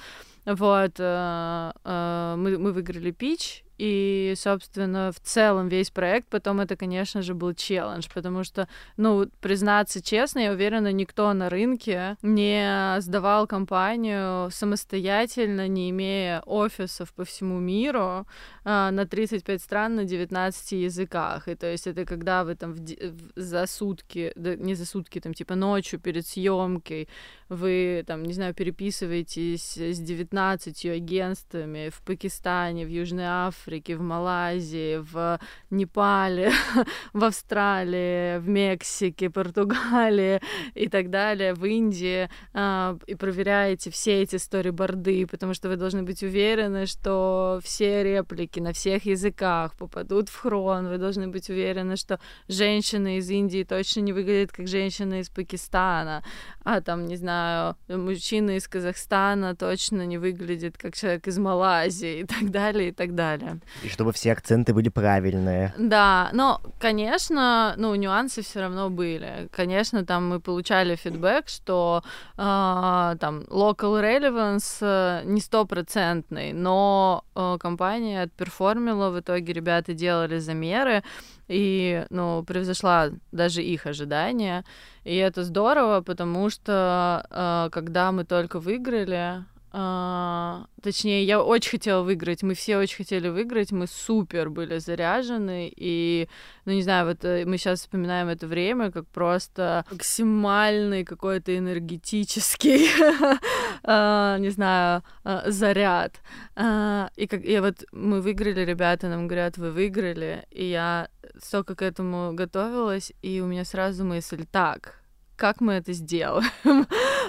вот, э, э, мы, мы выиграли пич, и, собственно, в целом весь проект потом это, конечно же, был челлендж, потому что, ну, признаться честно, я уверена, никто на рынке не сдавал компанию самостоятельно, не имея офисов по всему миру а, на 35 стран на 19 языках. И то есть это когда вы там в в- за сутки, да, не за сутки, там типа ночью перед съемкой вы там, не знаю, переписываетесь с 19 агентствами в Пакистане, в Южной Африке, в Малайзии, в Непале, [LAUGHS] в Австралии, в Мексике, Португалии и так далее, в Индии, а, и проверяете все эти сториборды, потому что вы должны быть уверены, что все реплики на всех языках попадут в хрон, вы должны быть уверены, что женщина из Индии точно не выглядит как женщина из Пакистана, а там, не знаю, мужчина из Казахстана точно не выглядит как человек из Малайзии и так далее, и так далее. И чтобы все акценты были правильные. Да, но, конечно, ну, нюансы все равно были. Конечно, там мы получали фидбэк, что а, там local relevance э, не стопроцентный, но э, компания отперформила, в итоге ребята делали замеры, и, ну, превзошла даже их ожидания. И это здорово, потому что э, когда мы только выиграли, а, точнее, я очень хотела выиграть, мы все очень хотели выиграть, мы супер были заряжены, и, ну, не знаю, вот э, мы сейчас вспоминаем это время как просто максимальный какой-то энергетический, [LAUGHS] а, не знаю, а, заряд. А, И как и вот мы выиграли, ребята нам говорят, вы выиграли, и я столько к этому готовилась, и у меня сразу мысль, так, как мы это сделаем? [LAUGHS]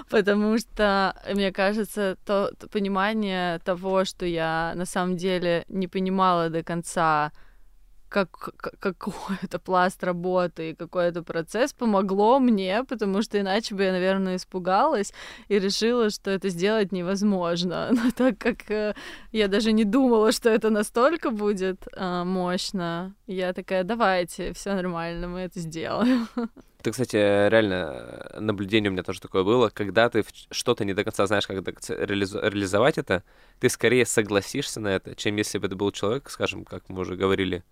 Потому что, мне кажется, то, то понимание того, что я на самом деле не понимала до конца, как, какой-то пласт работы и какой-то процесс помогло мне, потому что иначе бы я, наверное, испугалась и решила, что это сделать невозможно. [LAUGHS] Но так как э, я даже не думала, что это настолько будет э, мощно, я такая, давайте, все нормально, мы это сделаем. [LAUGHS] Ты, кстати, реально, наблюдение у меня тоже такое было, когда ты что-то не до конца знаешь, как реализовать это, ты скорее согласишься на это, чем если бы это был человек, скажем, как мы уже говорили,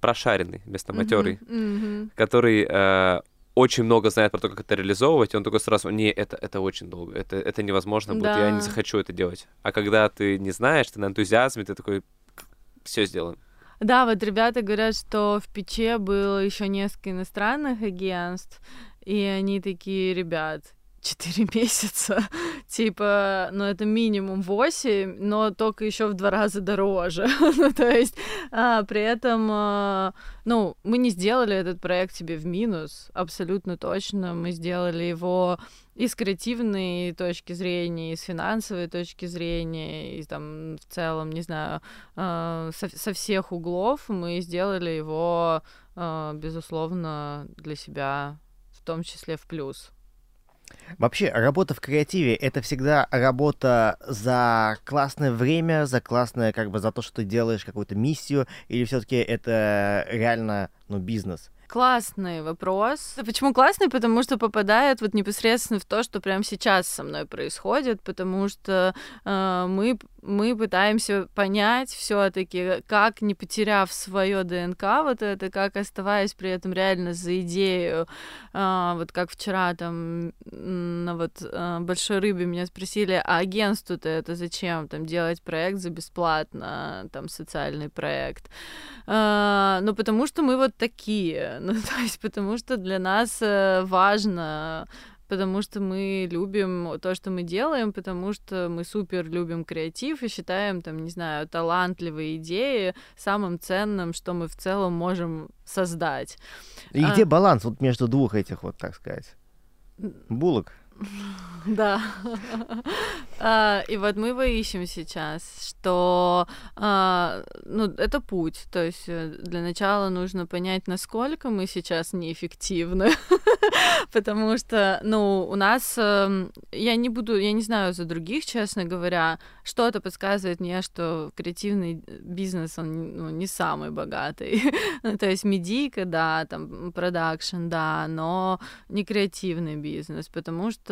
прошаренный вместо матерый, mm-hmm, mm-hmm. который э, очень много знает про то, как это реализовывать, и он такой сразу, не, это, это очень долго, это, это невозможно будет, да. я не захочу это делать. А когда ты не знаешь, ты на энтузиазме, ты такой, все сделаем. Да, вот ребята говорят, что в Пече было еще несколько иностранных агентств, и они такие, ребят, 4 [LAUGHS] месяца, типа, ну это минимум 8, но только еще в два раза дороже. [LAUGHS] ну, то есть, а, при этом, а, ну, мы не сделали этот проект себе в минус, абсолютно точно. Мы сделали его и с креативной точки зрения, и с финансовой точки зрения, и там в целом, не знаю, а, со, со всех углов мы сделали его, а, безусловно, для себя, в том числе в плюс. Вообще, работа в креативе — это всегда работа за классное время, за классное, как бы, за то, что ты делаешь какую-то миссию, или все-таки это реально, ну, бизнес? Классный вопрос. Почему классный? Потому что попадает вот непосредственно в то, что прямо сейчас со мной происходит, потому что э, мы мы пытаемся понять все-таки, как не потеряв свое ДНК, вот это, как оставаясь при этом реально за идею, э, вот как вчера там на вот э, большой рыбе меня спросили, а агентству-то это зачем, там делать проект за бесплатно, там социальный проект, э, ну потому что мы вот такие, [LAUGHS] ну, то есть потому что для нас э, важно потому что мы любим то, что мы делаем, потому что мы супер любим креатив и считаем, там, не знаю, талантливые идеи самым ценным, что мы в целом можем создать. И а... где баланс вот между двух этих вот, так сказать, булок? Да. [LAUGHS] А, и вот мы его сейчас, что а, ну, это путь. То есть э, для начала нужно понять, насколько мы сейчас неэффективны. [LAUGHS] Потому что, ну, у нас, эм, я не буду, я не знаю за других, честно говоря, что-то подсказывает мне, что креативный бизнес, он ну, не самый богатый. [LAUGHS] ну, то есть медийка, да, там, продакшн, да, но не креативный бизнес, потому что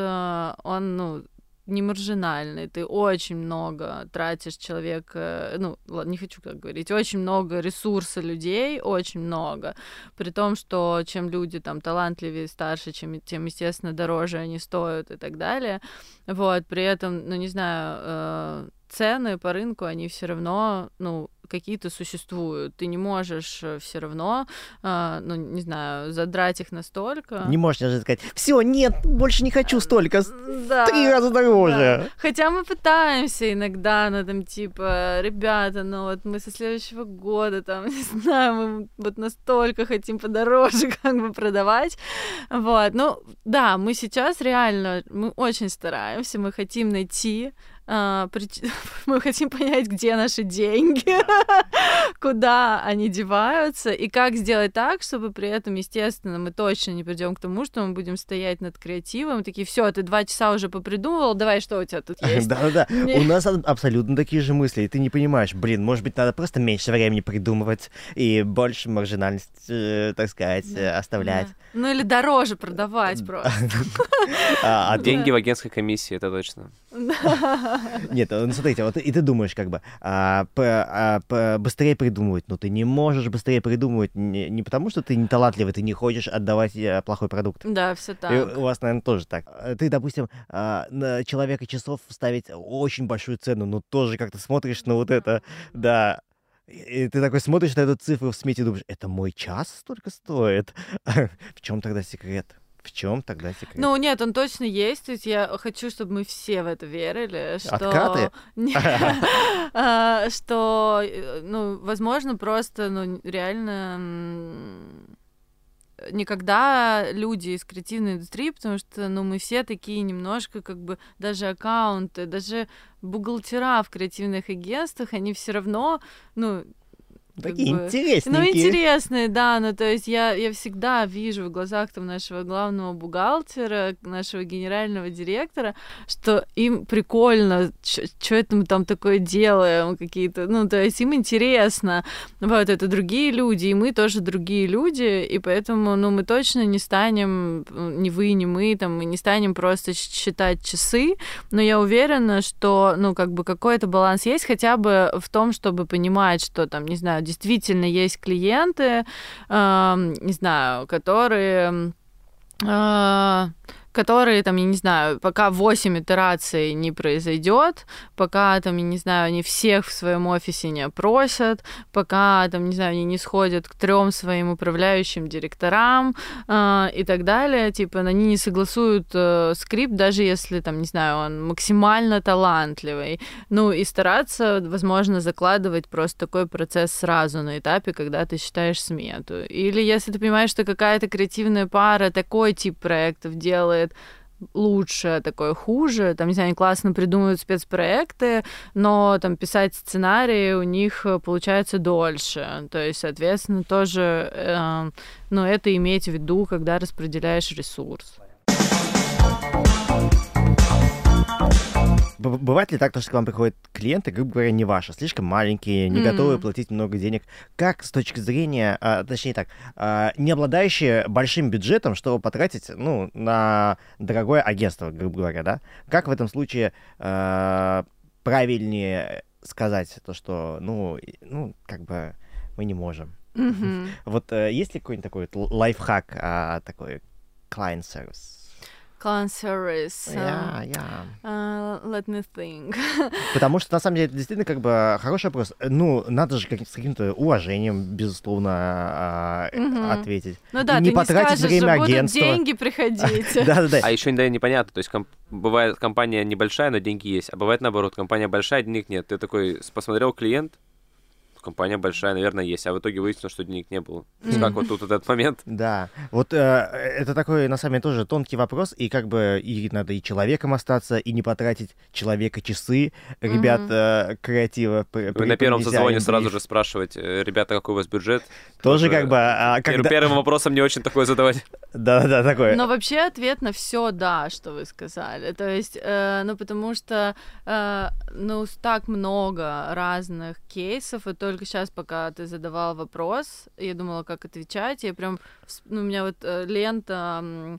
он, ну, не маржинальный, ты очень много тратишь человека, ну, ладно, не хочу так говорить, очень много ресурса людей, очень много, при том, что чем люди там талантливее, старше, чем, тем, естественно, дороже они стоят и так далее, вот, при этом, ну, не знаю, э, цены по рынку, они все равно, ну, какие-то существуют. Ты не можешь э, все равно, э, ну, не знаю, задрать их настолько. Не можешь даже сказать, все, нет, больше не хочу столько, да, три раза дороже. Да. Хотя мы пытаемся иногда, ну, там, типа, ребята, ну, вот мы со следующего года, там, [LAUGHS] не знаю, мы вот настолько хотим подороже [LAUGHS] как бы продавать. Вот, ну, да, мы сейчас реально, мы очень стараемся, мы хотим найти а, [LAUGHS] мы хотим понять, где наши деньги, [LAUGHS] куда они деваются, и как сделать так, чтобы при этом, естественно, мы точно не придем к тому, что мы будем стоять над креативом, такие, все, ты два часа уже попридумывал, давай, что у тебя тут [LAUGHS] есть? Да-да-да, у нас абсолютно такие же мысли, и ты не понимаешь, блин, может быть, надо просто меньше времени придумывать и больше маржинальность, э, так сказать, оставлять. Ну или дороже продавать просто. А, а деньги в агентской комиссии, это точно. [LAUGHS] Нет, ну смотрите, вот и ты думаешь как бы а, по, а, быстрее придумывать, но ты не можешь быстрее придумывать не, не потому, что ты не талантливый, ты не хочешь отдавать а, плохой продукт. Да, все так. И у вас, наверное, тоже так. Ты, допустим, а, на человека часов ставить очень большую цену, но тоже как-то смотришь на вот это, да, и ты такой смотришь на эту цифру в смете и думаешь, это мой час столько стоит? [LAUGHS] в чем тогда секрет? В чем тогда секрет? Ну, нет, он точно есть. То есть я хочу, чтобы мы все в это верили. Что... Откаты? [LAUGHS] А, что, э, ну, возможно, просто, ну, реально никогда люди из креативной индустрии, потому что, ну, мы все такие немножко, как бы, даже аккаунты, даже бухгалтера в креативных агентствах, они все равно, ну, Такие бы... интересненькие. Ну, интересные, да, ну, то есть я, я всегда вижу в глазах там нашего главного бухгалтера, нашего генерального директора, что им прикольно, что это мы там такое делаем, какие-то, ну, то есть им интересно, вот, это другие люди, и мы тоже другие люди, и поэтому, ну, мы точно не станем, ни вы, ни мы, там, мы не станем просто считать часы, но я уверена, что, ну, как бы какой-то баланс есть хотя бы в том, чтобы понимать, что там, не знаю, действительно есть клиенты, э, не знаю, которые э, которые, там, я не знаю, пока 8 итераций не произойдет, пока, там, я не знаю, они всех в своем офисе не опросят, пока, там, не знаю, они не сходят к трем своим управляющим директорам э, и так далее, типа, они не согласуют э, скрипт, даже если, там, не знаю, он максимально талантливый. Ну, и стараться, возможно, закладывать просто такой процесс сразу на этапе, когда ты считаешь смету. Или если ты понимаешь, что какая-то креативная пара такой тип проектов делает, делает лучше, такое хуже. Там, не знаю, они классно придумывают спецпроекты, но там писать сценарии у них э, получается дольше. То есть, соответственно, тоже, э, ну, это иметь в виду, когда распределяешь ресурс. Бывает ли так, что к вам приходят клиенты, грубо говоря, не ваши, слишком маленькие, не mm. готовы платить много денег? Как с точки зрения, а, точнее так, а, не обладающие большим бюджетом, чтобы потратить, ну, на дорогое агентство, грубо говоря, да? Как в этом случае а, правильнее сказать то, что, ну, ну, как бы мы не можем? Mm-hmm. [LAUGHS] Вот а, есть ли какой-нибудь такой лайфхак, а, такой client service? Service. Yeah, yeah. Uh, let me think. [LAUGHS] Потому что, на самом деле, действительно, как бы, хороший вопрос. Ну, надо же как, с каким-то уважением, безусловно, uh, ответить. Ну да, не ты потратить не скажешь, время будут агентства. деньги приходить. [LAUGHS] Да-да-да. А еще иногда непонятно, то есть комп- бывает компания небольшая, но деньги есть, а бывает наоборот, компания большая, денег нет. Ты такой посмотрел клиент, компания большая, наверное, есть, а в итоге выяснилось, что денег не было. То есть как вот тут этот момент? [LAUGHS] Да, вот э, это такой, на самом деле, тоже тонкий вопрос, и как бы и надо и человеком остаться, и не потратить человека часы, ребят э, креатива. При, Вы на первом созвоне сразу же спрашивать, э, ребята, какой у вас бюджет? Тоже как бы... А, когда... Первым вопросом не очень такое задавать. [LAUGHS] Да-да, такое. Но вообще ответ на все да, что вы сказали. То есть, э, ну потому что, э, ну, так много разных кейсов, и только сейчас, пока ты задавал вопрос, я думала, как отвечать, я прям, ну, у меня вот э, лента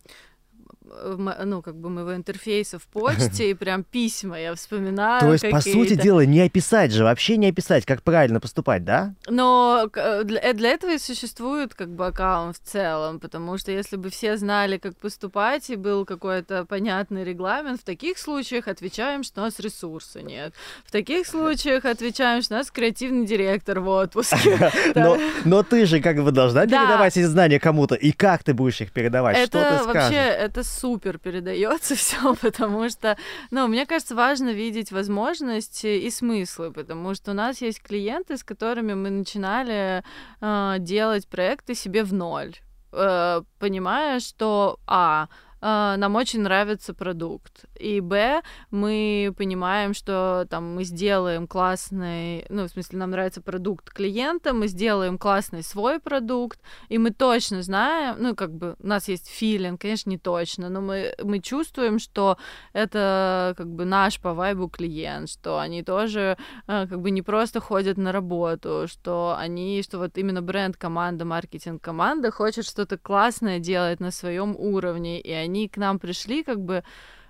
ну, как бы моего интерфейса в почте, и [LAUGHS] прям письма я вспоминаю. То есть, по сути дела, не описать же, вообще не описать, как правильно поступать, да? Но э, для, э, для этого и существует как бы аккаунт в целом, потому что если бы все знали, как поступать, и был какой-то понятный регламент, в таких случаях отвечаем, что у нас ресурса нет. В таких случаях отвечаем, что у нас креативный директор в отпуске. [LAUGHS] Но ты же как бы должна передавать эти знания кому-то, и как ты будешь их передавать? Что ты скажешь? Вообще, это супер передается [LAUGHS] все, потому что, ну, мне кажется, важно видеть возможности и смыслы, потому что у нас есть клиенты, с которыми мы начинали э, делать проекты себе в ноль, э, понимая, что, а, э, нам очень нравится продукт. И Б, мы понимаем, что там мы сделаем классный, ну, в смысле, нам нравится продукт клиента, мы сделаем классный свой продукт, и мы точно знаем, ну, как бы у нас есть филинг, конечно, не точно, но мы, мы чувствуем, что это как бы наш по вайбу клиент, что они тоже э, как бы не просто ходят на работу, что они, что вот именно бренд-команда, маркетинг-команда хочет что-то классное делать на своем уровне, и они они к нам пришли как бы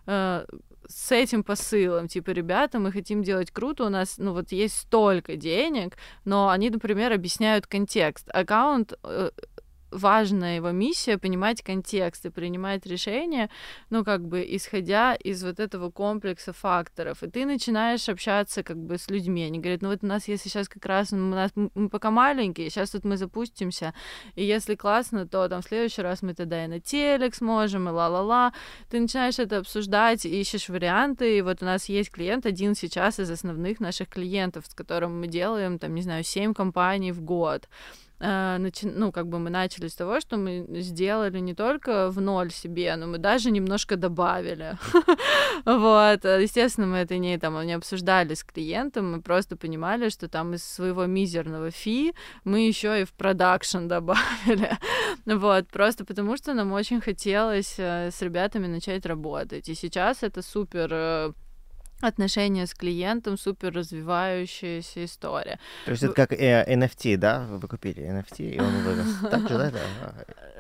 э, с этим посылом, типа, ребята, мы хотим делать круто, у нас, ну, вот есть столько денег, но они, например, объясняют контекст. Аккаунт э, важная его миссия понимать контекст и принимать решения, ну, как бы, исходя из вот этого комплекса факторов. И ты начинаешь общаться, как бы, с людьми. Они говорят, ну, вот у нас, если сейчас как раз, у нас, мы пока маленькие, сейчас тут мы запустимся, и если классно, то там в следующий раз мы тогда и на телек сможем, и ла-ла-ла. Ты начинаешь это обсуждать, ищешь варианты, и вот у нас есть клиент один сейчас из основных наших клиентов, с которым мы делаем, там, не знаю, 7 компаний в год начи... ну, как бы мы начали с того, что мы сделали не только в ноль себе, но мы даже немножко добавили. [LAUGHS] Вот, естественно, мы это не, там, не обсуждали с клиентом, мы просто понимали, что там из своего мизерного фи мы еще и в продакшн добавили. [LAUGHS] Вот, просто потому что нам очень хотелось э, с ребятами начать работать. И сейчас это супер э, отношения с клиентом, супер развивающаяся история. То есть это как э, NFT, да? Вы купили NFT, и он вырос. [LAUGHS] Так же, да?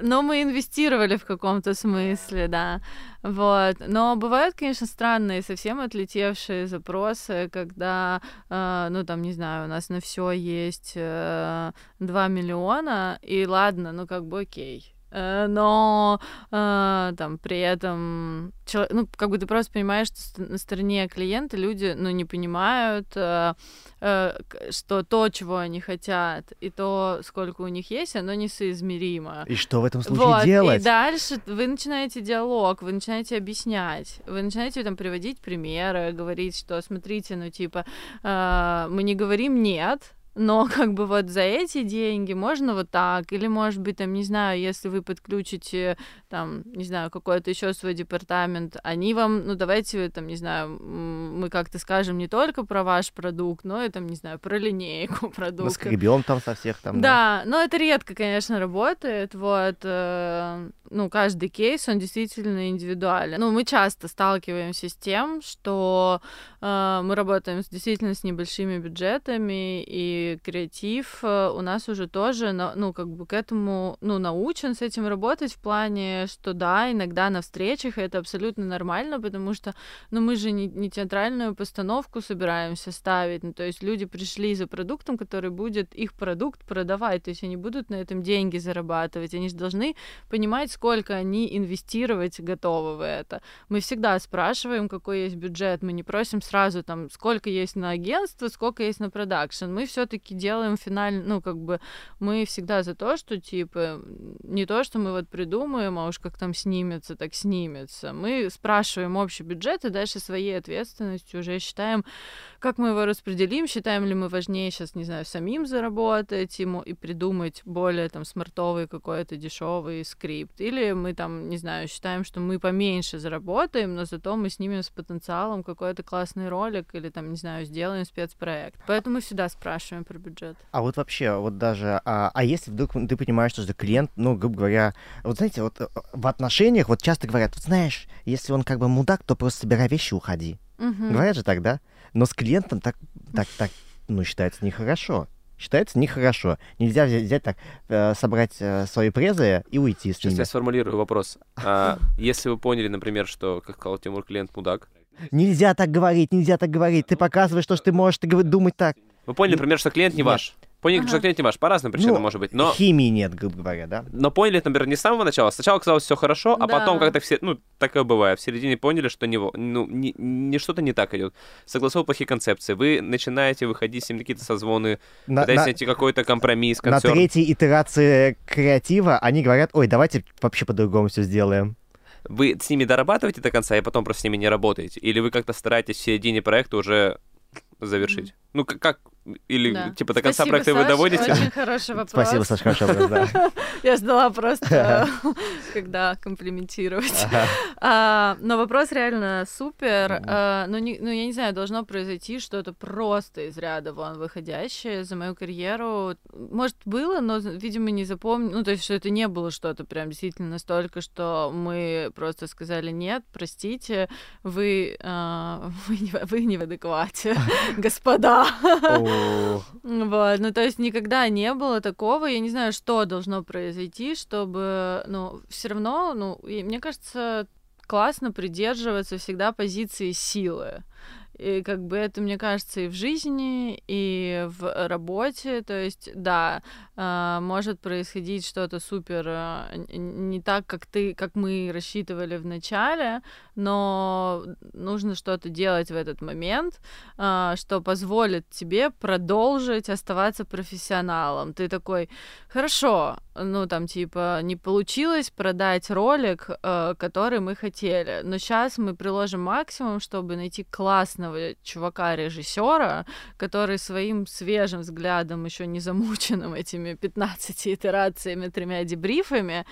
Но мы инвестировали в каком-то смысле, да. Вот. Но бывают, конечно, странные, совсем отлетевшие запросы, когда, э, ну, там, не знаю, у нас на все есть э, 2 миллиона, и ладно, ну, как бы окей Э, но э, там при этом ну как бы ты просто понимаешь что на стороне клиента люди ну не понимают э, что то чего они хотят и то сколько у них есть оно несоизмеримо. И что в этом случае вот, делать? и дальше вы начинаете диалог вы начинаете объяснять вы начинаете там приводить примеры говорить что смотрите ну типа мы не говорим нет но как бы вот за эти деньги можно вот так, или может быть там, не знаю, если вы подключите там, не знаю, какой-то еще свой департамент, они вам, ну давайте там, не знаю, мы как-то скажем не только про ваш продукт, но и там, не знаю, про линейку [LAUGHS] продукта. Наскребем там со всех там. Да, да, но это редко, конечно, работает, вот, э, ну каждый кейс, он действительно индивидуален. Ну мы часто сталкиваемся с тем, что э, мы работаем действительно с небольшими бюджетами и креатив э, у нас уже тоже, ну, как бы к этому, ну, научен с этим работать в плане, что да, иногда на встречах это абсолютно нормально, потому что, ну, мы же не, не театральную постановку собираемся ставить, ну, то есть люди пришли за продуктом, который будет их продукт продавать, то есть они будут на этом деньги зарабатывать, они же должны понимать, сколько они инвестировать готовы в это. Мы всегда спрашиваем, какой есть бюджет, мы не просим сразу там, сколько есть на агентство, сколько есть на продакшн, мы все-таки все-таки делаем финальный, ну, как бы мы всегда за то, что, типа, не то, что мы вот придумаем, а уж как там снимется, так снимется. Мы спрашиваем общий бюджет и дальше своей ответственностью уже считаем, как мы его распределим, считаем ли мы важнее сейчас, не знаю, самим заработать ему и придумать более там смартовый какой-то дешевый скрипт, или мы там, не знаю, считаем, что мы поменьше заработаем, но зато мы снимем с потенциалом какой-то классный ролик или там, не знаю, сделаем спецпроект. Поэтому мы всегда спрашиваем про бюджет. А вот вообще, вот даже, а, а если вдруг ты понимаешь, что клиент, ну, грубо говоря, вот знаете, вот э, в отношениях вот часто говорят, вот знаешь, если он как бы мудак, то просто собирай вещи уходи. Угу. Говорят же так, да? Но с клиентом так, так, так, ну, считается нехорошо. Считается нехорошо. Нельзя взять, взять так, э, собрать э, свои презы и уйти с Сейчас ними. я сформулирую вопрос. А, [LAUGHS] если вы поняли, например, что, как сказал Тимур, клиент мудак, Нельзя так говорить, нельзя так говорить. Ты показываешь то, что ты можешь ты думать так. Вы поняли, например, что клиент не Нет. ваш. Поняли, ага. что клиент не ваш. По разным причинам, ну, может быть. Но... Химии нет, грубо говоря, да? Но поняли, например, не с самого начала. Сначала казалось все хорошо, а да. потом как-то все... Ну, такое бывает. В середине поняли, что не, ну, не, не что-то не так идет. Согласовал плохие концепции. Вы начинаете выходить с ним какие-то созвоны, на, пытаетесь на, найти какой-то компромисс, концерт. На третьей итерации креатива они говорят, ой, давайте вообще по-другому все сделаем. Вы с ними дорабатываете до конца, и потом просто с ними не работаете? Или вы как-то стараетесь в середине проекта уже завершить? Ну, как, как или, да. типа, до конца Спасибо, проекта Саш, вы доводите? очень хороший вопрос. Спасибо, Саша, хороший вопрос, да. [LAUGHS] Я ждала просто, [LAUGHS] когда комплиментировать. А, но вопрос реально супер. А, ну, ну, я не знаю, должно произойти что-то просто из ряда вон выходящее за мою карьеру. Может, было, но, видимо, не запомню. Ну, то есть, что это не было что-то прям действительно настолько, что мы просто сказали, нет, простите, вы, а, [LAUGHS] вы, не, вы не в адеквате, господа. [LAUGHS] Вот, ну то есть никогда не было такого, я не знаю, что должно произойти, чтобы, ну, все равно, ну, мне кажется, классно придерживаться всегда позиции силы. И как бы это, мне кажется, и в жизни, и в работе. То есть, да, а, может происходить что-то супер а, не так, как ты, как мы рассчитывали в начале, но нужно что-то делать в этот момент, а, что позволит тебе продолжить оставаться профессионалом. Ты такой, хорошо, ну, там, типа, не получилось продать ролик, э, который мы хотели. Но сейчас мы приложим максимум, чтобы найти классного чувака-режиссера, который своим свежим взглядом, еще не замученным этими 15 [LAUGHS] итерациями, тремя дебрифами,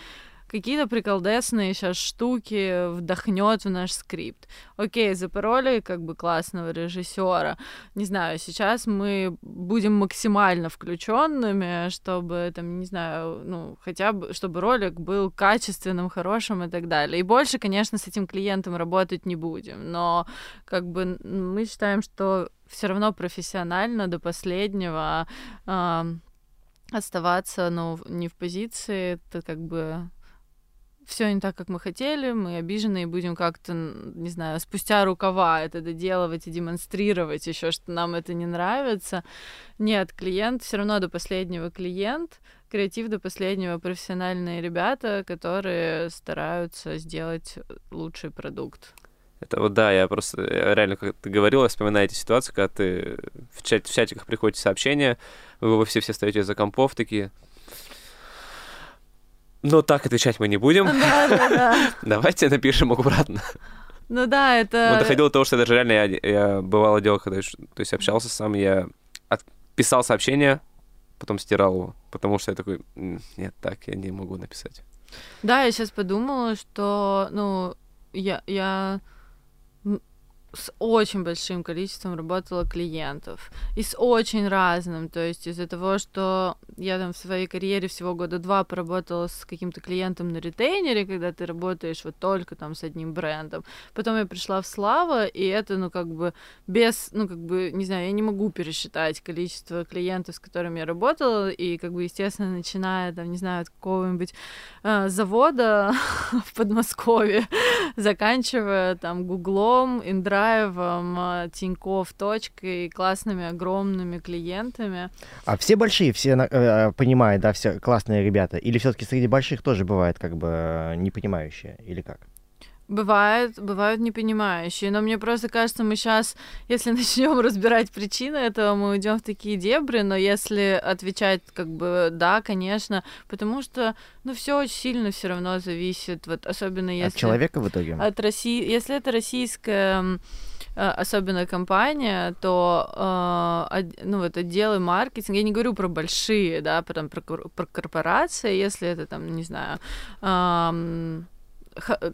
какие-то приколдесные сейчас штуки вдохнет в наш скрипт. Окей, запороли как бы классного режиссера. Не знаю, сейчас мы будем максимально включенными, чтобы там, не знаю, ну, хотя бы, чтобы ролик был качественным, хорошим и так далее. И больше, конечно, с этим клиентом работать не будем. Но как бы мы считаем, что все равно профессионально до последнего э, оставаться, ну, не в позиции, это как бы все не так, как мы хотели, мы обижены и будем как-то, не знаю, спустя рукава это доделывать и демонстрировать еще, что нам это не нравится. Нет, клиент все равно до последнего клиент, креатив до последнего профессиональные ребята, которые стараются сделать лучший продукт. Это вот да, я просто реально, как ты говорил, я вспоминаю эти ситуации, когда ты в, чат, в чатиках приходите сообщения, вы все все стоите за компов такие, но так отвечать мы не будем. Да, да, да. [LAUGHS] Давайте напишем аккуратно. Ну да, это... Вот доходило до того, что даже реально я, я бывало делал, когда то есть общался сам, я писал сообщение, потом стирал его, потому что я такой, нет, так я не могу написать. Да, я сейчас подумала, что, ну, я, я с очень большим количеством работала клиентов и с очень разным, то есть из-за того, что я там в своей карьере всего года два поработала с каким-то клиентом на ретейнере, когда ты работаешь вот только там с одним брендом, потом я пришла в Слава, и это, ну, как бы без, ну, как бы, не знаю, я не могу пересчитать количество клиентов, с которыми я работала, и, как бы, естественно, начиная, там, не знаю, от какого-нибудь э, завода [LAUGHS] в Подмосковье, заканчивая, там, Гуглом, Индра Исаевым, э, Тиньков точкой, классными огромными клиентами. А все большие, все э, понимают, да, все классные ребята? Или все-таки среди больших тоже бывает как бы э, непонимающие, или как? Бывает, бывают непонимающие, но мне просто кажется, мы сейчас, если [LAUGHS] начнем разбирать причины этого, мы уйдем в такие дебри, но если отвечать как бы да, конечно, потому что, ну, все очень сильно все равно зависит, вот особенно если... От человека в итоге? От России, если это российская э, особенно компания, то э, ну вот отделы маркетинга, я не говорю про большие, да, про, про, про корпорации, если это там, не знаю, э,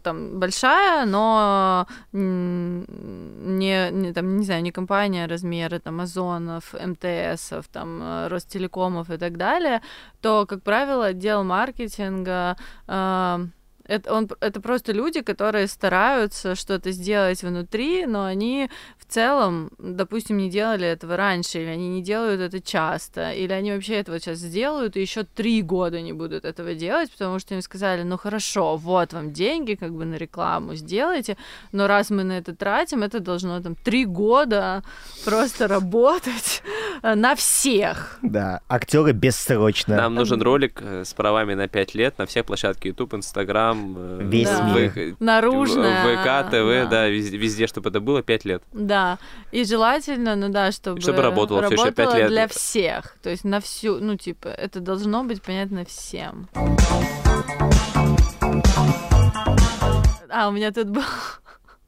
там большая, но не, не там не знаю, не компания размера там Озонов, МТСов, там э, Ростелекомов и так далее, то как правило отдел маркетинга э, это, он, это просто люди, которые стараются что-то сделать внутри, но они в целом, допустим, не делали этого раньше, или они не делают это часто, или они вообще этого сейчас сделают, и еще три года не будут этого делать, потому что им сказали, ну хорошо, вот вам деньги, как бы на рекламу сделайте, но раз мы на это тратим, это должно там три года просто работать [LAUGHS] на всех. Да, актеры бессрочно. Нам нужен ролик э, с правами на пять лет на всех площадках YouTube, Instagram, Инстаграм, э, весь да. мир. Наружная. ВК, ТВ, да, да везде, везде, чтобы это было 5 лет. Да, и желательно, ну да, чтобы... Чтобы работало, работало все еще 5 лет. для всех, то есть на всю, ну типа, это должно быть понятно всем. А, у меня тут был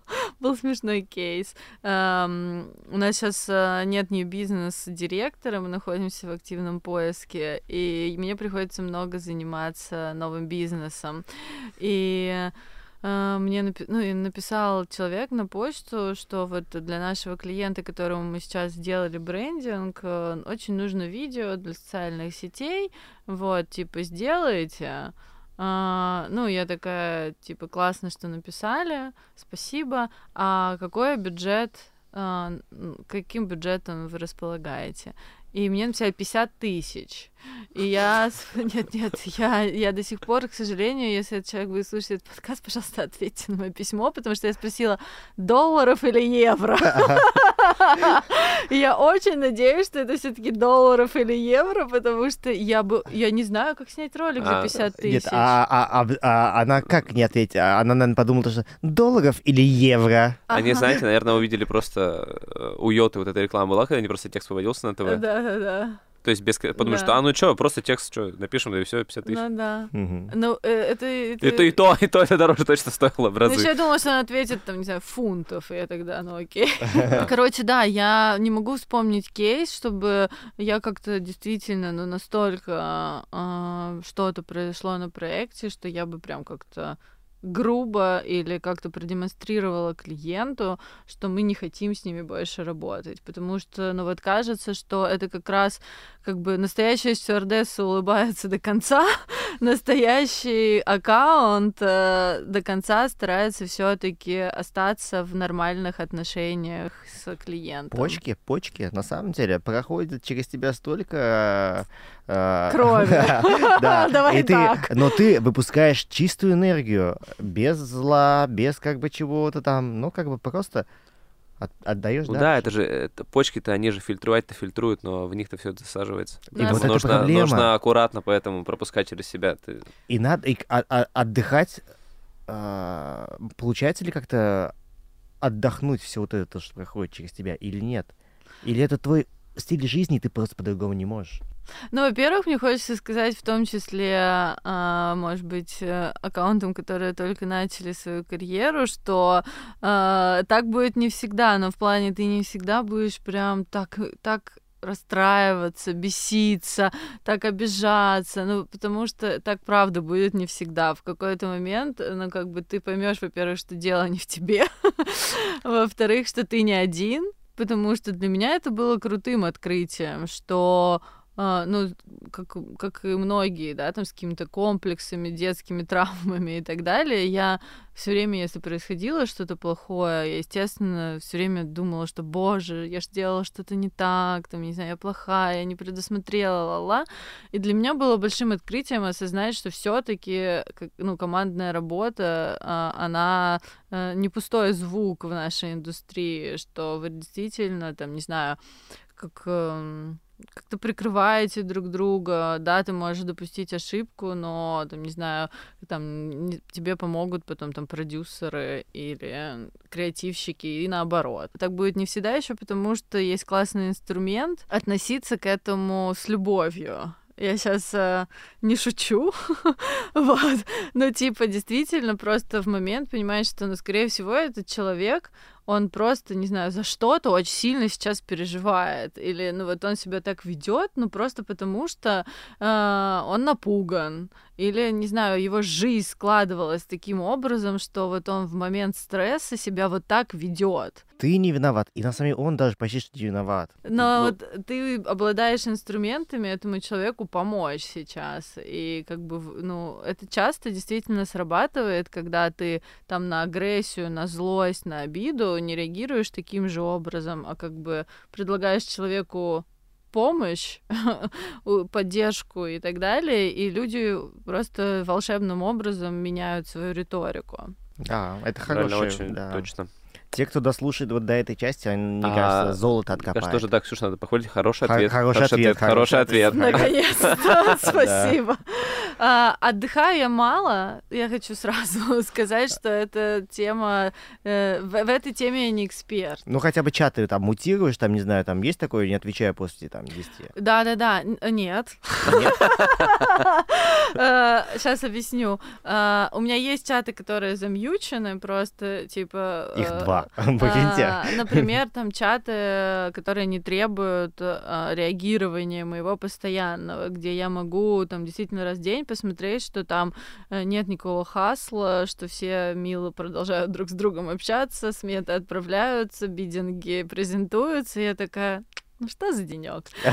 [LAUGHS] был смешной кейс. Um, у нас сейчас uh, нет ни бизнес-директора, мы находимся в активном поиске, и мне приходится много заниматься новым бизнесом. И uh, мне напи- ну, и написал человек на почту, что вот для нашего клиента, которому мы сейчас сделали брендинг, uh, очень нужно видео для социальных сетей, вот, типа, сделайте. А, ну, я такая, типа, классно, что написали, спасибо. А какой бюджет, а, каким бюджетом вы располагаете? И мне написали 50 тысяч. И я... [LAUGHS] Нет, нет, я, я до сих пор, к сожалению, если этот человек будет слушать этот подкаст, пожалуйста, ответьте на мое письмо, потому что я спросила, долларов или евро? И я очень надеюсь, что это все таки долларов или евро, потому что я бы... Я не знаю, как снять ролик за 50 а, тысяч. Нет, а, а, а, а она как не ответить? Она, наверное, подумала, что долларов или евро? Они, знаете, наверное, увидели просто... Э, у Йоты вот эта реклама была, когда они просто текст выводился на ТВ. Да, да, да То есть без... Подумаешь, Да. что, а ну что, просто текст, что, напишем, да и все, 50 тысяч. Ну да. Мгм. Ну, э, это... это... И то, и то, и то это дороже точно стоило в Ну, разы. еще я думала, что он ответит, там, не знаю, фунтов, и я тогда, ну окей. [LAUGHS] Короче, да, я не могу вспомнить кейс, чтобы я как-то действительно, ну, настолько а, что-то произошло на проекте, что я бы прям как-то грубо или как-то продемонстрировала клиенту, что мы не хотим с ними больше работать. Потому что, ну вот кажется, что это как раз как бы настоящая стюардесса улыбается до конца, [LAUGHS] настоящий аккаунт э, до конца старается все-таки остаться в нормальных отношениях с клиентом. Почки, почки, на самом деле, проходят через тебя столько... э, [LAUGHS] Крови. Да, [LAUGHS] Давай так. но ты выпускаешь чистую энергию, без зла, без как бы чего-то там, ну как бы просто от- отдаешь Ну дальше. да, это же это, почки-то они же фильтровать-то фильтруют, но в них-то все это засаживается. И вот это нужно, проблема. нужно аккуратно, поэтому пропускать через себя. Ты... И надо и а- а- отдыхать. а, получается ли как-то отдохнуть все вот это, что проходит через тебя, или нет? Или это твой стиль жизни, и ты просто по-другому не можешь? Ну, во-первых, мне хочется сказать, в том числе, а, может быть, э, аккаунтам, которые только начали свою карьеру, что а, так будет не всегда, но в плане ты не всегда будешь прям так, так расстраиваться, беситься, так обижаться, ну, потому что так правда будет не всегда. В какой-то момент, ну, как бы ты поймешь, во-первых, что дело не в тебе, [LAUGHS] во-вторых, что ты не один, потому что для меня это было крутым открытием, что ну, как, как и многие, да, там с какими-то комплексами, детскими травмами и так далее, я все время, если происходило что-то плохое, я, естественно, все время думала, что, боже, я же делала что-то не так, там, не знаю, я плохая, я не предусмотрела, ла-ла. И для меня было большим открытием осознать, что все-таки, ну, командная работа, а, она а, не пустой звук в нашей индустрии, что вы действительно, там, не знаю, как эм, как-то прикрываете друг друга, да, ты можешь допустить ошибку, но, там, не знаю, там, не- тебе помогут потом там продюсеры или креативщики и наоборот. Так будет не всегда еще, потому что есть классный инструмент относиться к этому с любовью. Я сейчас не шучу, [LAUGHS] вот, но типа действительно просто в момент понимаешь, что, ну, скорее всего, этот человек, он просто, не знаю, за что-то очень сильно сейчас переживает. Или, ну, вот он себя так ведет, ну, просто потому что э, он напуган. Или, не знаю, его жизнь складывалась таким образом, что вот он в момент стресса себя вот так ведет. Ты не виноват. И на самом деле он даже почти что не виноват. Но Ну- вот ты обладаешь инструментами этому человеку помочь сейчас. И как бы, ну, это часто действительно срабатывает, когда ты там на агрессию, на злость, на обиду не реагируешь таким же образом, а как бы предлагаешь человеку помощь, [LAUGHS] поддержку и так далее, и люди просто волшебным образом меняют свою риторику. Да, это хорошее. очень да. точно. Те, кто дослушает вот до этой части, они, мне А, кажется, золото Мне кажется, откопают. тоже так, Ксюша, надо похвалить. Хороший Хо- ответ. хороший ответ, Хороший ответ. Наконец-то, [LAUGHS] [LAUGHS] спасибо. А, Отдыхаю я мало. Я хочу сразу [LAUGHS] сказать, что эта тема... э, В этой теме я не эксперт. Ну, хотя бы чаты там мутируешь, там, не знаю, там есть такое, не отвечаю после там 10. Да-да-да, н- нет. Нет? Сейчас объясню. А, У меня есть чаты, которые замьючены, просто типа... Их э, два, прикиньте. [LAUGHS] А, Например, там чаты, которые не требуют а, реагирования моего постоянного, где я могу там действительно раз в день посмотреть, что там э, нет никакого хасла, что все мило продолжают друг с другом общаться, сметы отправляются, бидинги презентуются, и я такая, ну что за денек? [LAUGHS]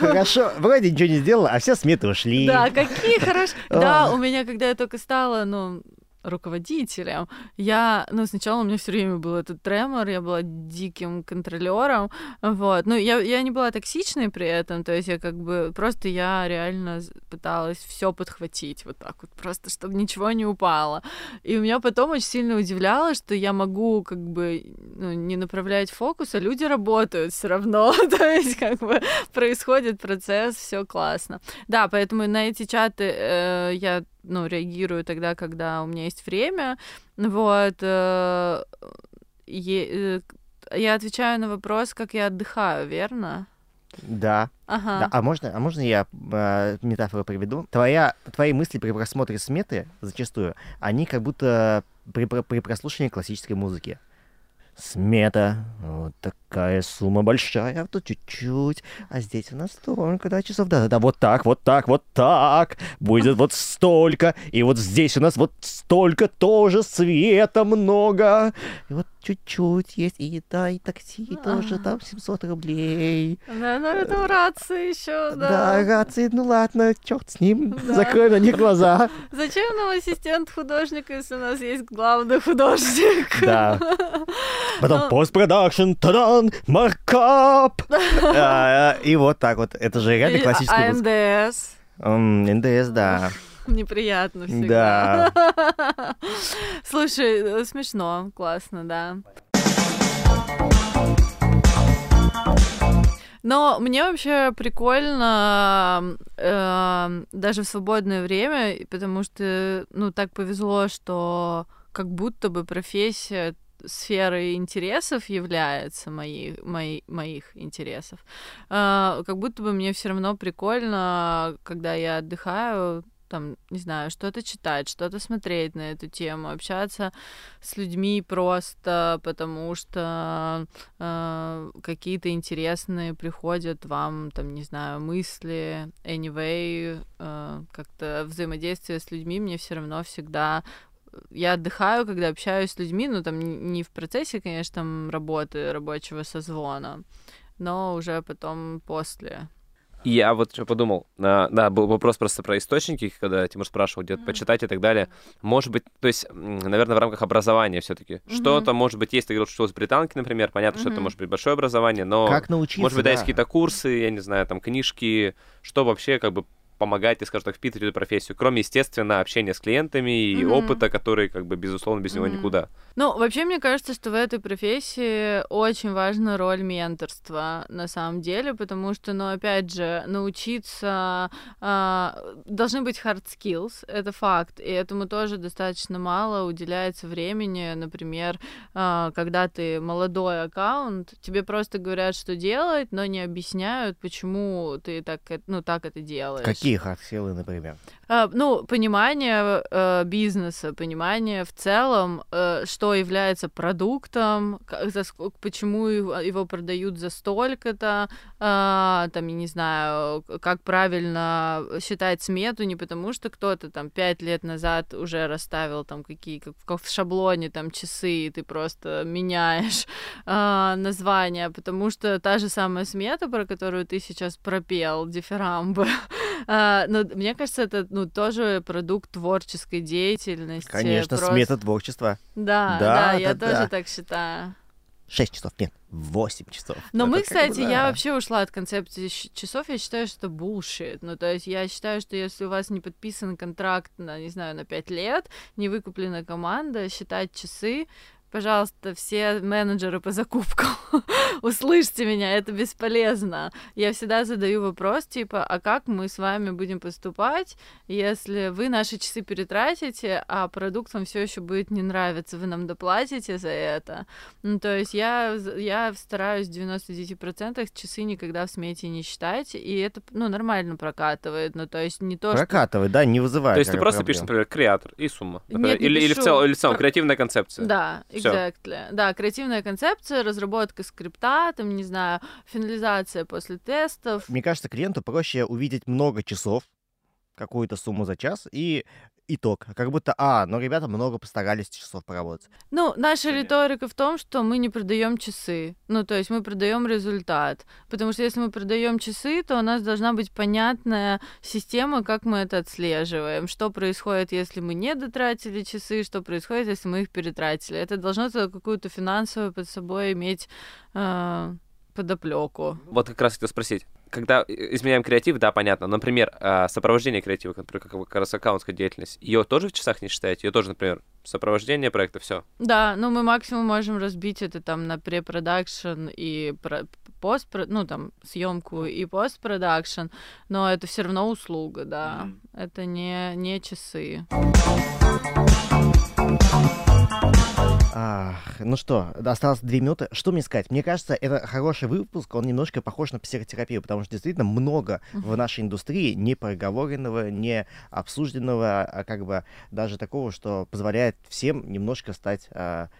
Хорошо, вроде ничего не сделала, а все сметы ушли. Да, какие хорошие. [LAUGHS] Да, у меня, когда я только стала, ну, руководителем, я, ну, сначала у меня все время был этот тремор, я была диким контролером, вот, ну, я, я не была токсичной при этом, то есть я как бы, просто я реально пыталась все подхватить вот так вот, просто чтобы ничего не упало, и у меня потом очень сильно удивляло, что я могу как бы ну, не направлять фокус, а люди работают все равно, [LAUGHS] то есть как бы происходит процесс, все классно. Да, поэтому на эти чаты э, я ну, реагирую тогда, когда у меня есть время. Вот. э, э, я отвечаю на вопрос, как я отдыхаю, верно? Да. Ага. Да, а можно, а можно я э, метафору приведу? Твоя, твои мысли при просмотре сметы зачастую, они как будто при, при прослушивании классической музыки. Смета, вот такая сумма большая, а тут чуть-чуть, а здесь у нас столько, да, часов, да-да-да, вот так, вот так, вот так, будет вот столько, и вот здесь у нас вот столько тоже света много, и вот чуть-чуть есть, и да, и такси тоже, там 700 рублей. Да, ну это рация еще, Да, да. рации, ну ладно, черт с ним, Да. закрой на них глаза. [LAUGHS] Зачем нам ассистент художника, если у нас есть главный художник? Да. [LAUGHS] Потом Ну. постпродакшн, тадан, маркап. [LAUGHS] А, И вот так вот. Это же реально музыка. АНДС. НДС, да. [LAUGHS] Неприятно всегда. [LAUGHS] Слушай, э, смешно, классно, да. Но мне вообще прикольно э, даже в свободное время, потому что, ну, так повезло, что как будто бы профессия сферой интересов является моей, моей, моих интересов. Э, как будто бы мне все равно прикольно, когда я отдыхаю, там, не знаю, что-то читать, что-то смотреть на эту тему, общаться с людьми просто потому, что э, какие-то интересные приходят вам, там, не знаю, мысли, anyway, э, как-то взаимодействие с людьми мне все равно всегда я отдыхаю, когда общаюсь с людьми, ну, там, не в процессе, конечно, там, работы, рабочего созвона, но уже потом после. И я вот что подумал. А, да, был вопрос просто про источники, когда Тимур спрашивал, где-то почитать и так далее. Может быть, то есть, наверное, в рамках образования все-таки. Мгм. Что-то, может быть, есть, ты говорил, что с британки, например, понятно, что это может быть большое образование, но, Как научиться, может быть, да, есть да. какие-то курсы, я не знаю, там, книжки, что вообще, как бы, помогает, тебе, скажем так, впитывать эту профессию, кроме, естественно, общения с клиентами и Мгм. опыта, который, как бы, безусловно, без него Мгм. никуда. Ну, вообще, мне кажется, что в этой профессии очень важна роль менторства, на самом деле, потому что, ну, опять же, научиться... а, должны быть hard skills, это факт, и этому тоже достаточно мало уделяется времени, например, а, когда ты молодой аккаунт, тебе просто говорят, что делать, но не объясняют, почему ты так, э- ну, так это делаешь. Какие хардскиллы, например? А, ну, понимание э, бизнеса, понимание в целом, э, что является продуктом, ка- за почему его, продают за столько-то, а, там, я не знаю, как правильно считать смету, не потому что кто-то там пять лет назад уже расставил там какие, как, как в шаблоне там часы, и ты просто меняешь а, название, потому что та же самая смета, про которую ты сейчас пропел, дифирамбы, [LAUGHS] а, но мне кажется, это ну, тоже продукт творческой деятельности. Конечно, просто- смета творчества. Да, Да, да, я да, тоже да. так считаю. 6 часов, нет, 8 часов. Но Это мы, как бы кстати, я вообще ушла от концепции часов, я считаю, что это bullshit. Ну, то есть я считаю, что если у вас не подписан контракт на, не знаю, на 5 лет, не выкуплена команда, считать часы, пожалуйста, все менеджеры по закупкам, [LAUGHS] услышьте меня, это бесполезно. Я всегда задаю вопрос, типа, а как мы с вами будем поступать, если вы наши часы перетратите, а продукт вам все еще будет не нравиться, вы нам доплатите за это? Ну, то есть я, я стараюсь в 99% часы никогда в смете не считать, и это, ну, нормально прокатывает, ну, то есть не то, что... Прокатывает, да, не вызывает. То есть ты просто пишешь, проблем. например, креатор и сумма. Нет, например. не или, или в пишу. целом, или в целом Про- креативная концепция. Да, Всё. exactly. Да, креативная концепция, разработка скрипта, там, не знаю, финализация после тестов. Мне кажется, клиенту проще увидеть много часов, какую-то сумму за час, и итог. Как будто, а, ну, ребята много постарались часов поработать. Ну, наша Понятно. риторика в том, что мы не продаем часы. Ну, то есть мы продаем результат. Потому что если мы продаем часы, то у нас должна быть понятная система, как мы это отслеживаем. Что происходит, если мы не дотратили часы, что происходит, если мы их перетратили. Это должно то какую-то финансовую под собой иметь э, подоплеку. Вот как раз хотел спросить. Когда изменяем креатив, да, понятно. но, Например, а, сопровождение креатива, например, как, как раз аккаунтская деятельность, ее тоже в часах не считаете? Ее тоже, например, сопровождение проекта, все. Да, ну мы максимум можем разбить это там на препродакшн и про- пост, ну там съемку и постпродакшн, но это все равно услуга, да. Это не, не часы. Ах, ну что, осталось две минуты. Что мне сказать? Мне кажется, это хороший выпуск, он немножко похож на психотерапию, потому что действительно много в нашей индустрии не проговоренного, не обсужденного, а как бы даже такого, что позволяет всем немножко стать а,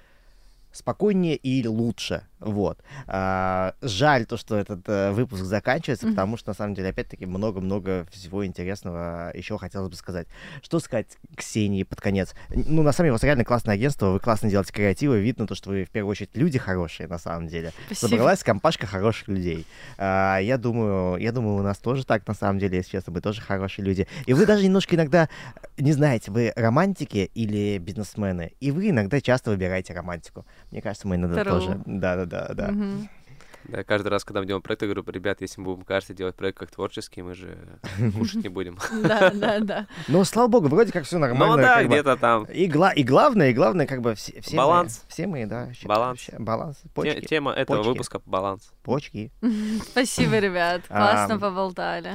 спокойнее и лучше. Вот. А, жаль то, что этот а, выпуск заканчивается, mm-hmm. потому что, на самом деле, опять-таки, много-много всего интересного еще хотелось бы сказать. Что сказать Ксении под конец? Ну, на самом деле, у вас реально классное агентство, вы классно делаете креативы, видно то, что вы, в первую очередь, люди хорошие, на самом деле. Спасибо. Собралась компашка хороших людей. А, я думаю, я думаю, у нас тоже так, на самом деле, если честно, мы тоже хорошие люди. И вы даже немножко иногда, не знаете, вы романтики или бизнесмены, и вы иногда часто выбираете романтику. Мне кажется, мы иногда Трue. тоже... Да-да-да. да. Да, каждый раз, когда мы делаем проект, я говорю, ребят, если мы будем каждый делать проект как творческий, мы же [LAUGHS] кушать не будем. Да, да, да. Ну, слава богу, вроде как все нормально. Ну да, где-то там. И главное, и главное, как бы все Баланс. Все мы, да. Баланс. Баланс. Тема этого выпуска — баланс. Почки. [LAUGHS] Спасибо, ребят. Классно поболтали.